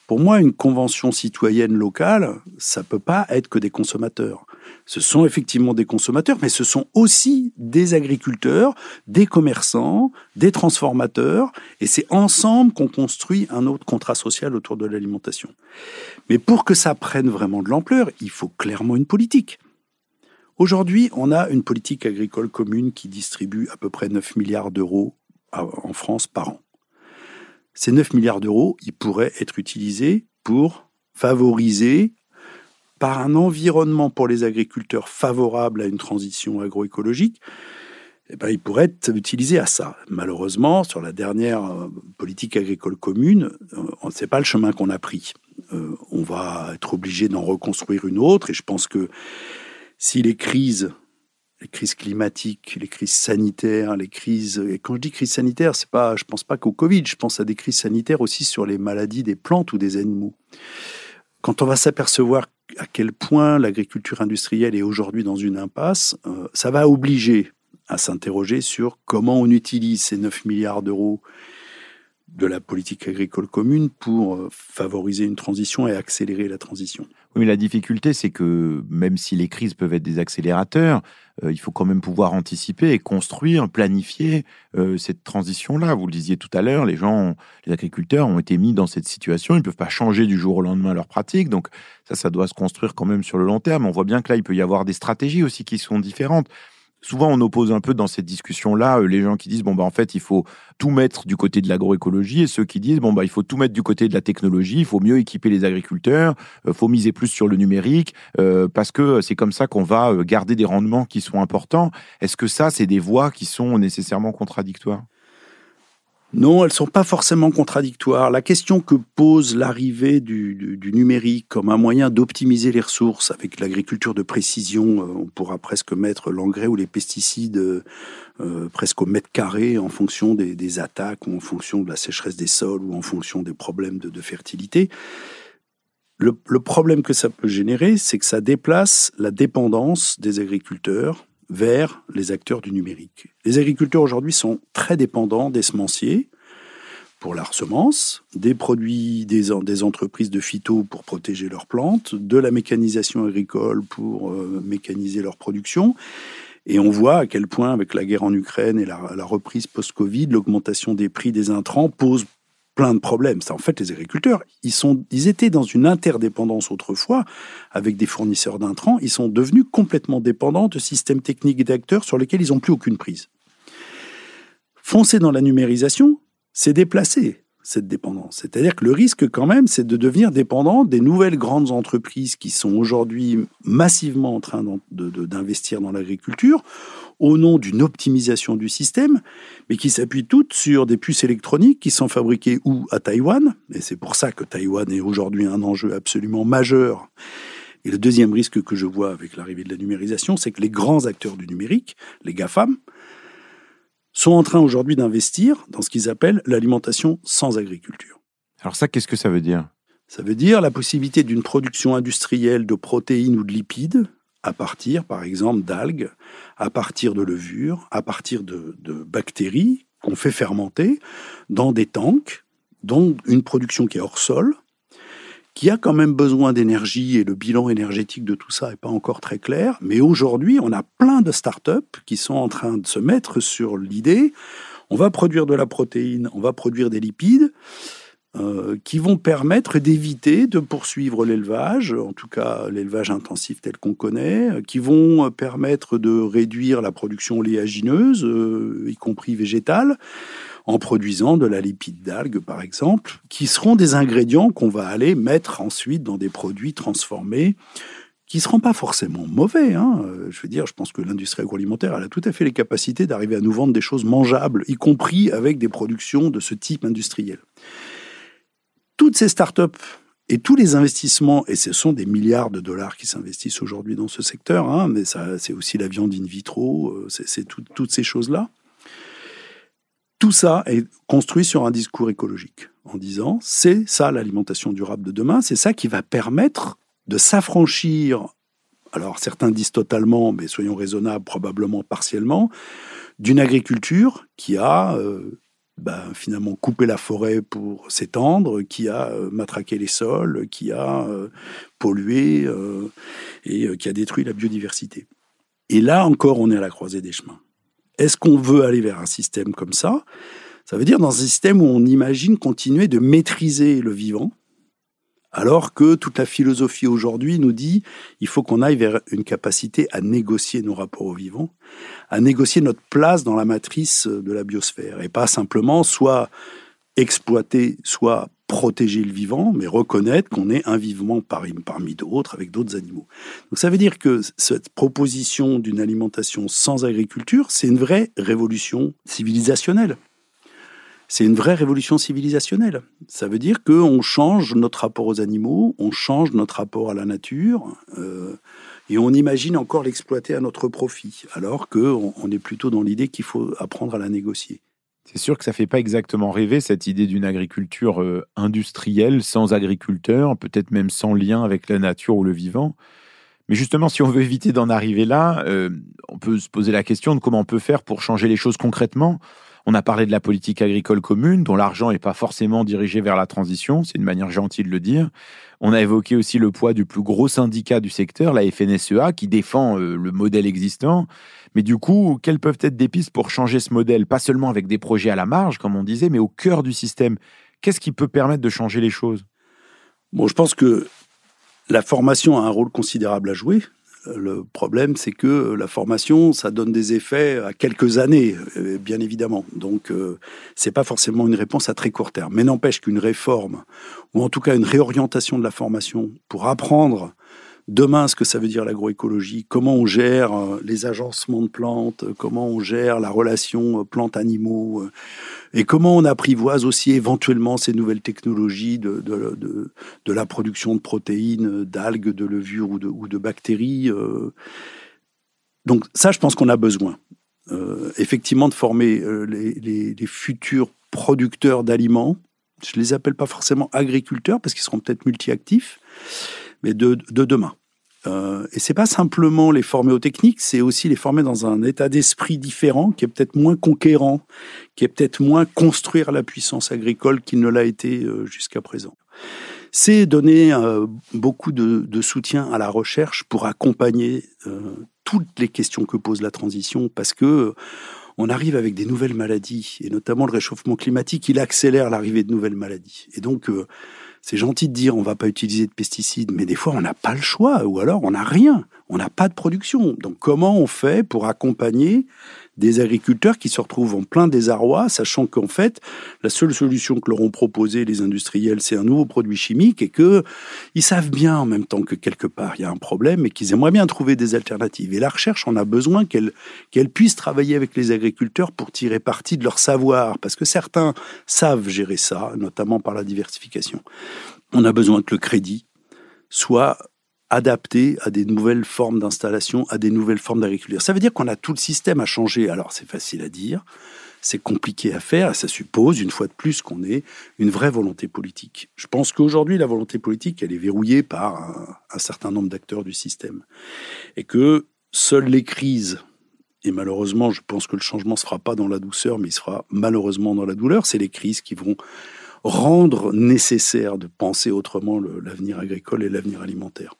Pour moi, une convention citoyenne locale, ça peut pas être que des consommateurs. Ce sont effectivement des consommateurs, mais ce sont aussi des agriculteurs, des commerçants, des transformateurs, et c'est ensemble qu'on construit un autre contrat social autour de l'alimentation. Mais pour que ça prenne vraiment de l'ampleur, il faut clairement une politique. Aujourd'hui, on a une politique agricole commune qui distribue à peu près 9 milliards d'euros en France par an. Ces 9 milliards d'euros, ils pourraient être utilisés pour favoriser par un environnement pour les agriculteurs favorable à une transition agroécologique, eh ben, il pourrait être utilisé à ça. Malheureusement, sur la dernière euh, politique agricole commune, euh, on ne sait pas le chemin qu'on a pris. Euh, on va être obligé d'en reconstruire une autre, et je pense que si les crises, les crises climatiques, les crises sanitaires, les crises, et quand je dis crise sanitaire, c'est pas, je pense pas qu'au Covid, je pense à des crises sanitaires aussi sur les maladies des plantes ou des animaux. Quand on va s'apercevoir à quel point l'agriculture industrielle est aujourd'hui dans une impasse, euh, ça va obliger à s'interroger sur comment on utilise ces 9 milliards d'euros de la politique agricole commune pour euh, favoriser une transition et accélérer la transition. Oui, mais la difficulté, c'est que même si les crises peuvent être des accélérateurs, euh, il faut quand même pouvoir anticiper et construire, planifier euh, cette transition-là. Vous le disiez tout à l'heure, les gens, les agriculteurs ont été mis dans cette situation. Ils ne peuvent pas changer du jour au lendemain leur pratique. Donc ça, ça doit se construire quand même sur le long terme. On voit bien que là, il peut y avoir des stratégies aussi qui sont différentes souvent on oppose un peu dans cette discussion-là euh, les gens qui disent bon bah en fait il faut tout mettre du côté de l'agroécologie et ceux qui disent bon bah il faut tout mettre du côté de la technologie, il faut mieux équiper les agriculteurs, il euh, faut miser plus sur le numérique euh, parce que c'est comme ça qu'on va garder des rendements qui sont importants. Est-ce que ça c'est des voies qui sont nécessairement contradictoires? Non, elles ne sont pas forcément contradictoires. La question que pose l'arrivée du, numérique comme un moyen d'optimiser les ressources avec l'agriculture de précision, euh, on pourra presque mettre l'engrais ou les pesticides euh, presque au mètre carré en fonction des, attaques ou en fonction de la sécheresse des sols ou en fonction des problèmes de, fertilité. le problème que ça peut générer, c'est que ça déplace la dépendance des agriculteurs vers les acteurs du numérique. Les agriculteurs aujourd'hui sont très dépendants des semenciers pour la semence, des produits des, entreprises de phyto pour protéger leurs plantes, de la mécanisation agricole pour euh, mécaniser leur production. Et on voit à quel point, avec la guerre en Ukraine et la reprise post-Covid, l'augmentation des prix des intrants pose plein de problèmes. en fait, les agriculteurs, ils, sont, ils étaient dans une interdépendance autrefois avec des fournisseurs d'intrants. Ils sont devenus complètement dépendants de systèmes techniques d'acteurs sur lesquels ils n'ont plus aucune prise. Foncer dans la numérisation, c'est déplacer cette dépendance. C'est-à-dire que le risque quand même, c'est de devenir dépendant des nouvelles grandes entreprises qui sont aujourd'hui massivement en train d'investir dans l'agriculture au nom d'une optimisation du système, mais qui s'appuient toutes sur des puces électroniques qui sont fabriquées où À Taïwan. Et c'est pour ça que Taïwan est aujourd'hui un enjeu absolument majeur. Et le deuxième risque que je vois avec l'arrivée de la numérisation, c'est que les grands acteurs du numérique, les GAFAM, sont en train aujourd'hui d'investir dans ce qu'ils appellent l'alimentation sans agriculture. Alors ça, qu'est-ce que ça veut dire? Ça veut dire la possibilité d'une production industrielle de protéines ou de lipides à partir, par exemple, d'algues, à partir de levures, à partir de, bactéries qu'on fait fermenter dans des tanks, donc une production qui est hors sol, qui a quand même besoin d'énergie et le bilan énergétique de tout ça n'est pas encore très clair. Mais aujourd'hui, on a plein de startups qui sont en train de se mettre sur l'idée on va produire de la protéine, on va produire des lipides. Euh, qui vont permettre d'éviter de poursuivre l'élevage, en tout cas l'élevage intensif tel qu'on connaît, qui vont permettre de réduire la production oléagineuse, euh, y compris végétale, en produisant de la lipide d'algues par exemple, qui seront des ingrédients qu'on va aller mettre ensuite dans des produits transformés qui ne seront pas forcément mauvais. Hein. Je veux dire, je pense que l'industrie agroalimentaire elle a tout à fait les capacités d'arriver à nous vendre des choses mangeables, y compris avec des productions de ce type industriel toutes ces startups et tous les investissements, et ce sont des milliards de dollars qui s'investissent aujourd'hui dans ce secteur, hein, mais c'est aussi la viande in vitro, euh, c'est, toutes ces choses-là. Tout ça est construit sur un discours écologique, en disant c'est ça l'alimentation durable de demain, c'est ça qui va permettre de s'affranchir, alors certains disent totalement, mais soyons raisonnables, probablement partiellement, d'une agriculture qui a euh, bah, finalement coupé la forêt pour s'étendre, qui a euh, matraqué les sols, qui a euh, pollué et qui a détruit la biodiversité. Et là encore, on est à la croisée des chemins. Est-ce qu'on veut aller vers un système comme ça? Ça veut dire dans un système où on imagine continuer de maîtriser le vivant, alors que toute la philosophie aujourd'hui nous dit il faut qu'on aille vers une capacité à négocier nos rapports au vivant, à négocier notre place dans la matrice de la biosphère, et pas simplement soit exploiter, soit protéger le vivant, mais reconnaître qu'on est un vivant parmi, d'autres, avec d'autres animaux. Donc ça veut dire que cette proposition d'une alimentation sans agriculture, c'est une vraie révolution civilisationnelle c'est une vraie révolution civilisationnelle. Ça veut dire qu'on change notre rapport aux animaux, on change notre rapport à la nature, euh, et on imagine encore l'exploiter à notre profit, alors qu'on on est plutôt dans l'idée qu'il faut apprendre à la négocier. C'est sûr que ça ne fait pas exactement rêver cette idée d'une agriculture euh, industrielle, sans agriculteurs, peut-être même sans lien avec la nature ou le vivant. Mais justement, si on veut éviter d'en arriver là, euh, on peut se poser la question de comment on peut faire pour changer les choses concrètement. On a parlé de la politique agricole commune, dont l'argent n'est pas forcément dirigé vers la transition, c'est une manière gentille de le dire. On a évoqué aussi le poids du plus gros syndicat du secteur, la FNSEA, qui défend euh, le modèle existant. Mais du coup, quelles peuvent être des pistes pour changer ce modèle, pas seulement avec des projets à la marge, comme on disait, mais au cœur du système Qu'est-ce qui peut permettre de changer les choses? Bon, je pense que la formation a un rôle considérable à jouer. Le problème, c'est que la formation, ça donne des effets à quelques années, euh, bien évidemment. Donc, euh, c'est pas forcément une réponse à très court terme. Mais n'empêche qu'une réforme, ou en tout cas une réorientation de la formation pour apprendre demain ce que ça veut dire l'agroécologie, comment on gère euh, les agencements de plantes, comment on gère la relation plantes-animaux, et comment on apprivoise aussi éventuellement ces nouvelles technologies de, de, la production de protéines, d'algues, de levures ou de, bactéries. Euh. Donc ça, je pense qu'on a besoin. Euh, effectivement, de former euh, les, les, futurs producteurs d'aliments. Je les appelle pas forcément agriculteurs parce qu'ils seront peut-être multi-actifs, mais de, de demain. Euh, et c'est pas simplement les former aux techniques, c'est aussi les former dans un état d'esprit différent, qui est peut-être moins conquérant, qui est peut-être moins construire la puissance agricole qu'il ne l'a été euh, jusqu'à présent. C'est donner euh, beaucoup de, de, soutien à la recherche pour accompagner euh, toutes les questions que pose la transition, parce que on arrive avec des nouvelles maladies, et notamment le réchauffement climatique, il accélère l'arrivée de nouvelles maladies. Et donc, c'est gentil de dire on va pas utiliser de pesticides, mais des fois on n'a pas le choix, ou alors on n'a rien, on n'a pas de production. Donc comment on fait pour accompagner des agriculteurs qui se retrouvent en plein désarroi, sachant qu'en fait, la seule solution que leur ont proposé les industriels, c'est un nouveau produit chimique et que ils savent bien en même temps que quelque part il y a un problème et qu'ils aimeraient bien trouver des alternatives. Et la recherche en a besoin qu'elle qu'elle puisse travailler avec les agriculteurs pour tirer parti de leur savoir, parce que certains savent gérer ça, notamment par la diversification. On a besoin que le crédit soit adapté à des nouvelles formes d'installation, à des nouvelles formes d'agriculture. Ça veut dire qu'on a tout le système à changer. Alors c'est facile à dire, c'est compliqué à faire, et ça suppose une fois de plus qu'on ait une vraie volonté politique. Je pense qu'aujourd'hui la volonté politique, elle est verrouillée par un, certain nombre d'acteurs du système, et que seules les crises et malheureusement, je pense que le changement se fera pas dans la douceur, mais il sera malheureusement dans la douleur. C'est les crises qui vont rendre nécessaire de penser autrement l'avenir agricole et l'avenir alimentaire.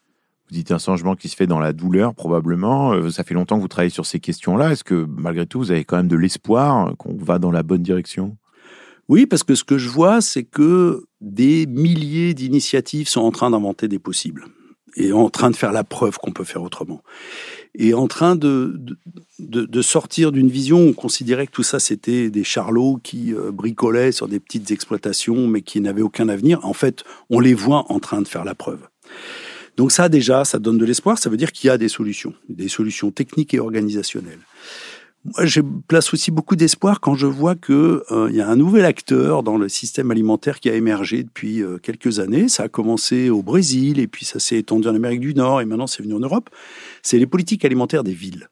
Vous dites un changement qui se fait dans la douleur, probablement. Euh, ça fait longtemps que vous travaillez sur ces questions-là. Est-ce que, malgré tout, vous avez quand même de l'espoir qu'on va dans la bonne direction? Oui, parce que ce que je vois, c'est que des milliers d'initiatives sont en train d'inventer des possibles et en train de faire la preuve qu'on peut faire autrement. Et en train de, de, sortir d'une vision où on considérait que tout ça, c'était des charlots qui euh, bricolaient sur des petites exploitations, mais qui n'avaient aucun avenir. En fait, on les voit en train de faire la preuve. Donc ça déjà, ça donne de l'espoir, ça veut dire qu'il y a des solutions, des solutions techniques et organisationnelles. Moi, je place aussi beaucoup d'espoir quand je vois que euh, il y a un nouvel acteur dans le système alimentaire qui a émergé depuis euh, quelques années. Ça a commencé au Brésil et puis ça s'est étendu en Amérique du Nord et maintenant c'est venu en Europe. C'est les politiques alimentaires des villes.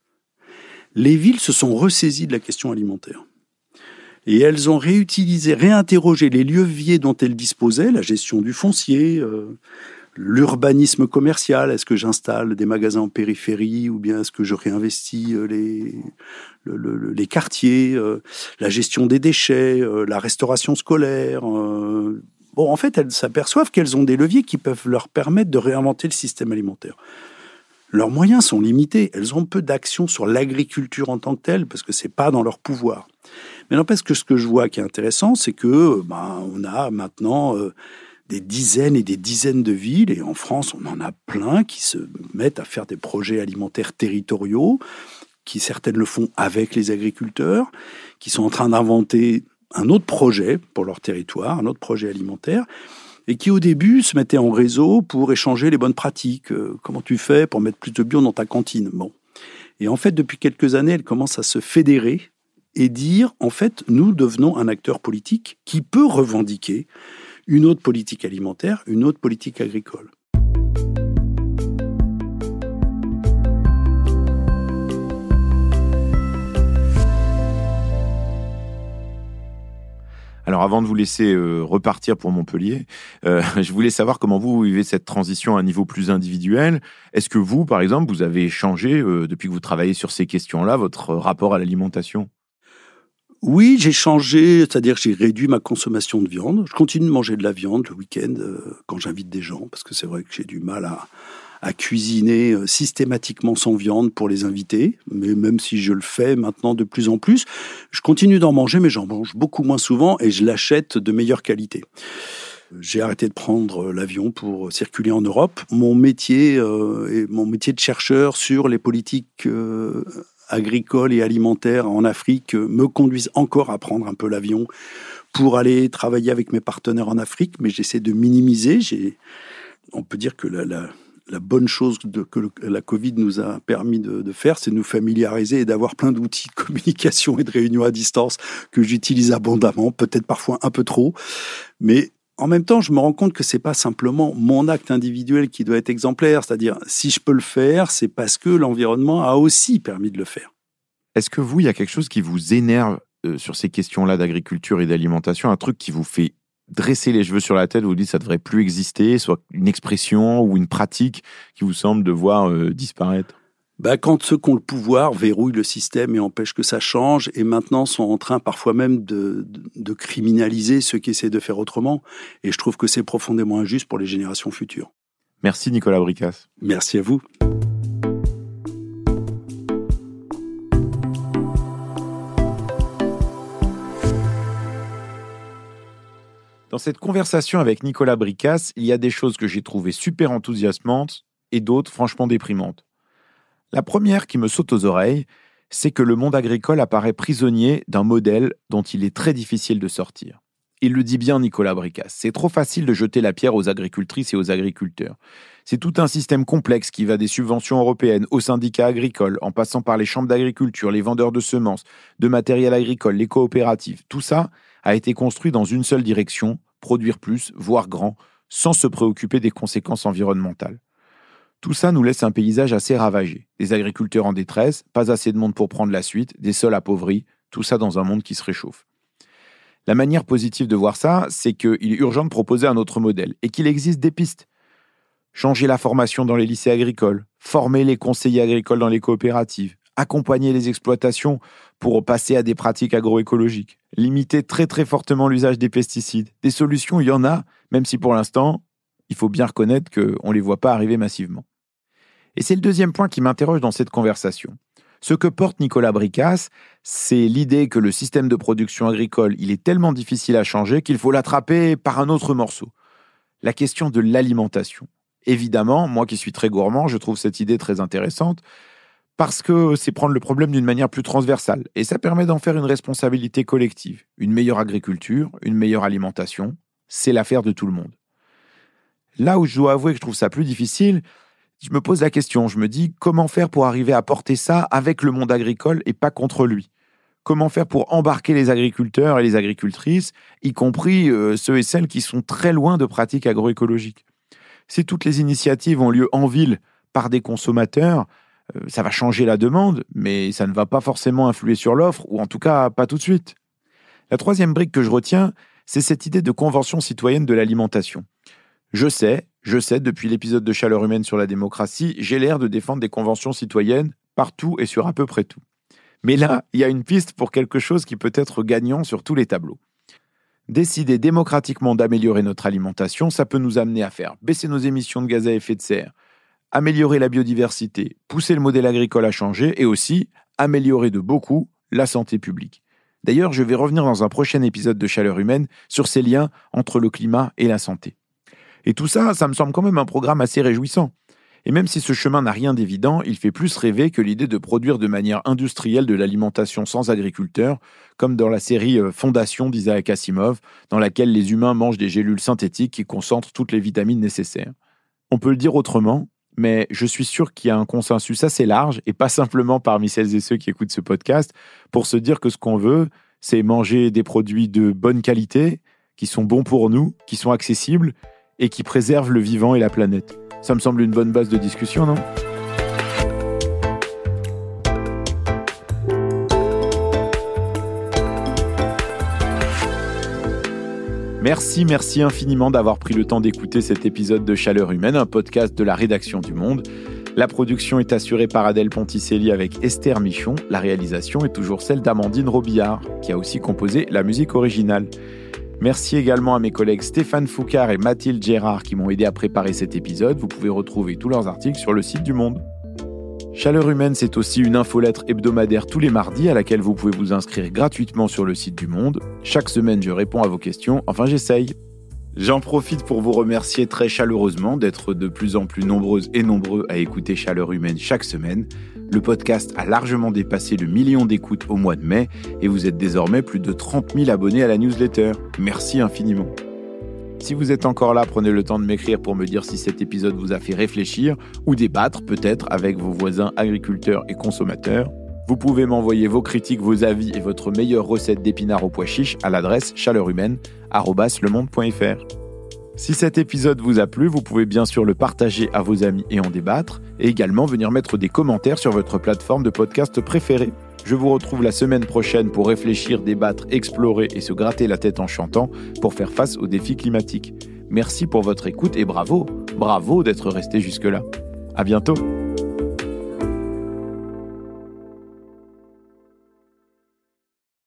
Les villes se sont ressaisies de la question alimentaire. Et elles ont réutilisé, réinterrogé les leviers dont elles disposaient, la gestion du foncier, euh, l'urbanisme commercial. Est-ce que j'installe des magasins en périphérie ou bien est-ce que je réinvestis euh, les, les quartiers, euh, la gestion des déchets, euh, la restauration scolaire Bon, en fait, elles s'aperçoivent qu'elles ont des leviers qui peuvent leur permettre de réinventer le système alimentaire. Leurs moyens sont limités. Elles ont peu d'action sur l'agriculture en tant que telle parce que c'est pas dans leur pouvoir. Mais n'empêche que ce que je vois qui est intéressant, c'est que ben, on a maintenant des dizaines et des dizaines de villes, et en France, on en a plein qui se mettent à faire des projets alimentaires territoriaux, qui certaines le font avec les agriculteurs, qui sont en train d'inventer un autre projet pour leur territoire, un autre projet alimentaire, et qui au début se mettaient en réseau pour échanger les bonnes pratiques. Euh, comment tu fais pour mettre plus de bio dans ta cantine? Bon. Et en fait, depuis quelques années, elles commencent à se fédérer et dire, en fait, nous devenons un acteur politique qui peut revendiquer une autre politique alimentaire, une autre politique agricole. Alors avant de vous laisser euh, repartir pour Montpellier, euh, je voulais savoir comment vous vivez cette transition à un niveau plus individuel. Est-ce que vous, par exemple, vous avez changé, euh, depuis que vous travaillez sur ces questions-là, votre rapport à l'alimentation? Oui, j'ai changé, c'est-à-dire j'ai réduit ma consommation de viande. Je continue de manger de la viande le week-end euh, quand j'invite des gens, parce que c'est vrai que j'ai du mal à, cuisiner euh, systématiquement sans viande pour les invités. Mais même si je le fais maintenant de plus en plus, je continue d'en manger, mais j'en mange beaucoup moins souvent et je l'achète de meilleure qualité. J'ai arrêté de prendre l'avion pour circuler en Europe. Mon métier euh, est mon métier de chercheur sur les politiques agricoles et alimentaires en Afrique me conduisent encore à prendre un peu l'avion pour aller travailler avec mes partenaires en Afrique, mais j'essaie de minimiser. On peut dire que la, bonne chose que la Covid nous a permis de, de faire, c'est de nous familiariser et d'avoir plein d'outils de communication et de réunion à distance que j'utilise abondamment, peut-être parfois un peu trop, mais en même temps, je me rends compte que c'est pas simplement mon acte individuel qui doit être exemplaire. C'est-à-dire, si je peux le faire, c'est parce que l'environnement a aussi permis de le faire. Est-ce que vous, il y a quelque chose qui vous énerve euh, sur ces questions-là d'agriculture et d'alimentation, un truc qui vous fait dresser les cheveux sur la tête, vous, dites ça devrait plus exister, soit une expression ou une pratique qui vous semble devoir euh, disparaître? Bah, quand ceux qui ont le pouvoir verrouillent le système et empêchent que ça change, et maintenant sont en train parfois même de, de, criminaliser ceux qui essaient de faire autrement. Et je trouve que c'est profondément injuste pour les générations futures. Merci Nicolas Bricas. Merci à vous. Dans cette conversation avec Nicolas Bricas, il y a des choses que j'ai trouvées super enthousiasmantes et d'autres franchement déprimantes. La première qui me saute aux oreilles, c'est que le monde agricole apparaît prisonnier d'un modèle dont il est très difficile de sortir. Il le dit bien Nicolas Bricas, c'est trop facile de jeter la pierre aux agricultrices et aux agriculteurs. C'est tout un système complexe qui va des subventions européennes aux syndicats agricoles, en passant par les chambres d'agriculture, les vendeurs de semences, de matériel agricole, les coopératives. Tout ça a été construit dans une seule direction, produire plus, voire grand, sans se préoccuper des conséquences environnementales. Tout ça nous laisse un paysage assez ravagé. Des agriculteurs en détresse, pas assez de monde pour prendre la suite, des sols appauvris, tout ça dans un monde qui se réchauffe. La manière positive de voir ça, c'est qu'il est urgent de proposer un autre modèle et qu'il existe des pistes. Changer la formation dans les lycées agricoles, former les conseillers agricoles dans les coopératives, accompagner les exploitations pour passer à des pratiques agroécologiques, limiter très très fortement l'usage des pesticides. Des solutions, il y en a, même si pour l'instant, il faut bien reconnaître qu'on ne les voit pas arriver massivement. Et c'est le deuxième point qui m'interroge dans cette conversation. Ce que porte Nicolas Bricas, c'est l'idée que le système de production agricole, il est tellement difficile à changer qu'il faut l'attraper par un autre morceau. La question de l'alimentation. Évidemment, moi qui suis très gourmand, je trouve cette idée très intéressante parce que c'est prendre le problème d'une manière plus transversale et ça permet d'en faire une responsabilité collective. Une meilleure agriculture, une meilleure alimentation, c'est l'affaire de tout le monde. Là où je dois avouer que je trouve ça plus difficile, je me pose la question, je me dis comment faire pour arriver à porter ça avec le monde agricole et pas contre lui? Comment faire pour embarquer les agriculteurs et les agricultrices, y compris euh, ceux et celles qui sont très loin de pratiques agroécologiques? Si toutes les initiatives ont lieu en ville par des consommateurs, euh, ça va changer la demande, mais ça ne va pas forcément influer sur l'offre, ou en tout cas pas tout de suite. La troisième brique que je retiens, c'est cette idée de convention citoyenne de l'alimentation. Je sais, Je sais, depuis l'épisode de Chaleur humaine sur la démocratie, j'ai l'air de défendre des conventions citoyennes partout et sur à peu près tout. Mais là, il y a une piste pour quelque chose qui peut être gagnant sur tous les tableaux. Décider démocratiquement d'améliorer notre alimentation, ça peut nous amener à faire baisser nos émissions de gaz à effet de serre, améliorer la biodiversité, pousser le modèle agricole à changer et aussi améliorer de beaucoup la santé publique. D'ailleurs, je vais revenir dans un prochain épisode de Chaleur humaine sur ces liens entre le climat et la santé. Et tout ça, ça me semble quand même un programme assez réjouissant. Et même si ce chemin n'a rien d'évident, il fait plus rêver que l'idée de produire de manière industrielle de l'alimentation sans agriculteurs, comme dans la série euh, Fondation d'Isaac Asimov, dans laquelle les humains mangent des gélules synthétiques qui concentrent toutes les vitamines nécessaires. On peut le dire autrement, mais je suis sûr qu'il y a un consensus assez large, et pas simplement parmi celles et ceux qui écoutent ce podcast, pour se dire que ce qu'on veut, c'est manger des produits de bonne qualité, qui sont bons pour nous, qui sont accessibles, et qui préservent le vivant et la planète. Ça me semble une bonne base de discussion, non? Merci, merci infiniment d'avoir pris le temps d'écouter cet épisode de Chaleur Humaine, un podcast de la rédaction du Monde. La production est assurée par Adèle Ponticelli avec Esther Michon. La réalisation est toujours celle d'Amandine Robillard, qui a aussi composé la musique originale. Merci également à mes collègues Stéphane Foucard et Mathilde Gérard qui m'ont aidé à préparer cet épisode. Vous pouvez retrouver tous leurs articles sur le site du Monde. Chaleur humaine, c'est aussi une infolettre hebdomadaire tous les mardis à laquelle vous pouvez vous inscrire gratuitement sur le site du Monde. Chaque semaine, je réponds à vos questions, enfin j'essaye. J'en profite pour vous remercier très chaleureusement d'être de plus en plus nombreuses et nombreux à écouter Chaleur humaine chaque semaine. Le podcast a largement dépassé le million d'écoutes au mois de mai et vous êtes désormais plus de 30 000 abonnés à la newsletter. Merci infiniment. Si vous êtes encore là, prenez le temps de m'écrire pour me dire si cet épisode vous a fait réfléchir ou débattre peut-être avec vos voisins agriculteurs et consommateurs. Vous pouvez m'envoyer vos critiques, vos avis et votre meilleure recette d'épinards au pois chiche à l'adresse chaleurhumaine.fr. Si cet épisode vous a plu, vous pouvez bien sûr le partager à vos amis et en débattre, et également venir mettre des commentaires sur votre plateforme de podcast préférée. Je vous retrouve la semaine prochaine pour réfléchir, débattre, explorer et se gratter la tête en chantant pour faire face aux défis climatiques. Merci pour votre écoute et bravo, bravo d'être resté jusque-là. À bientôt!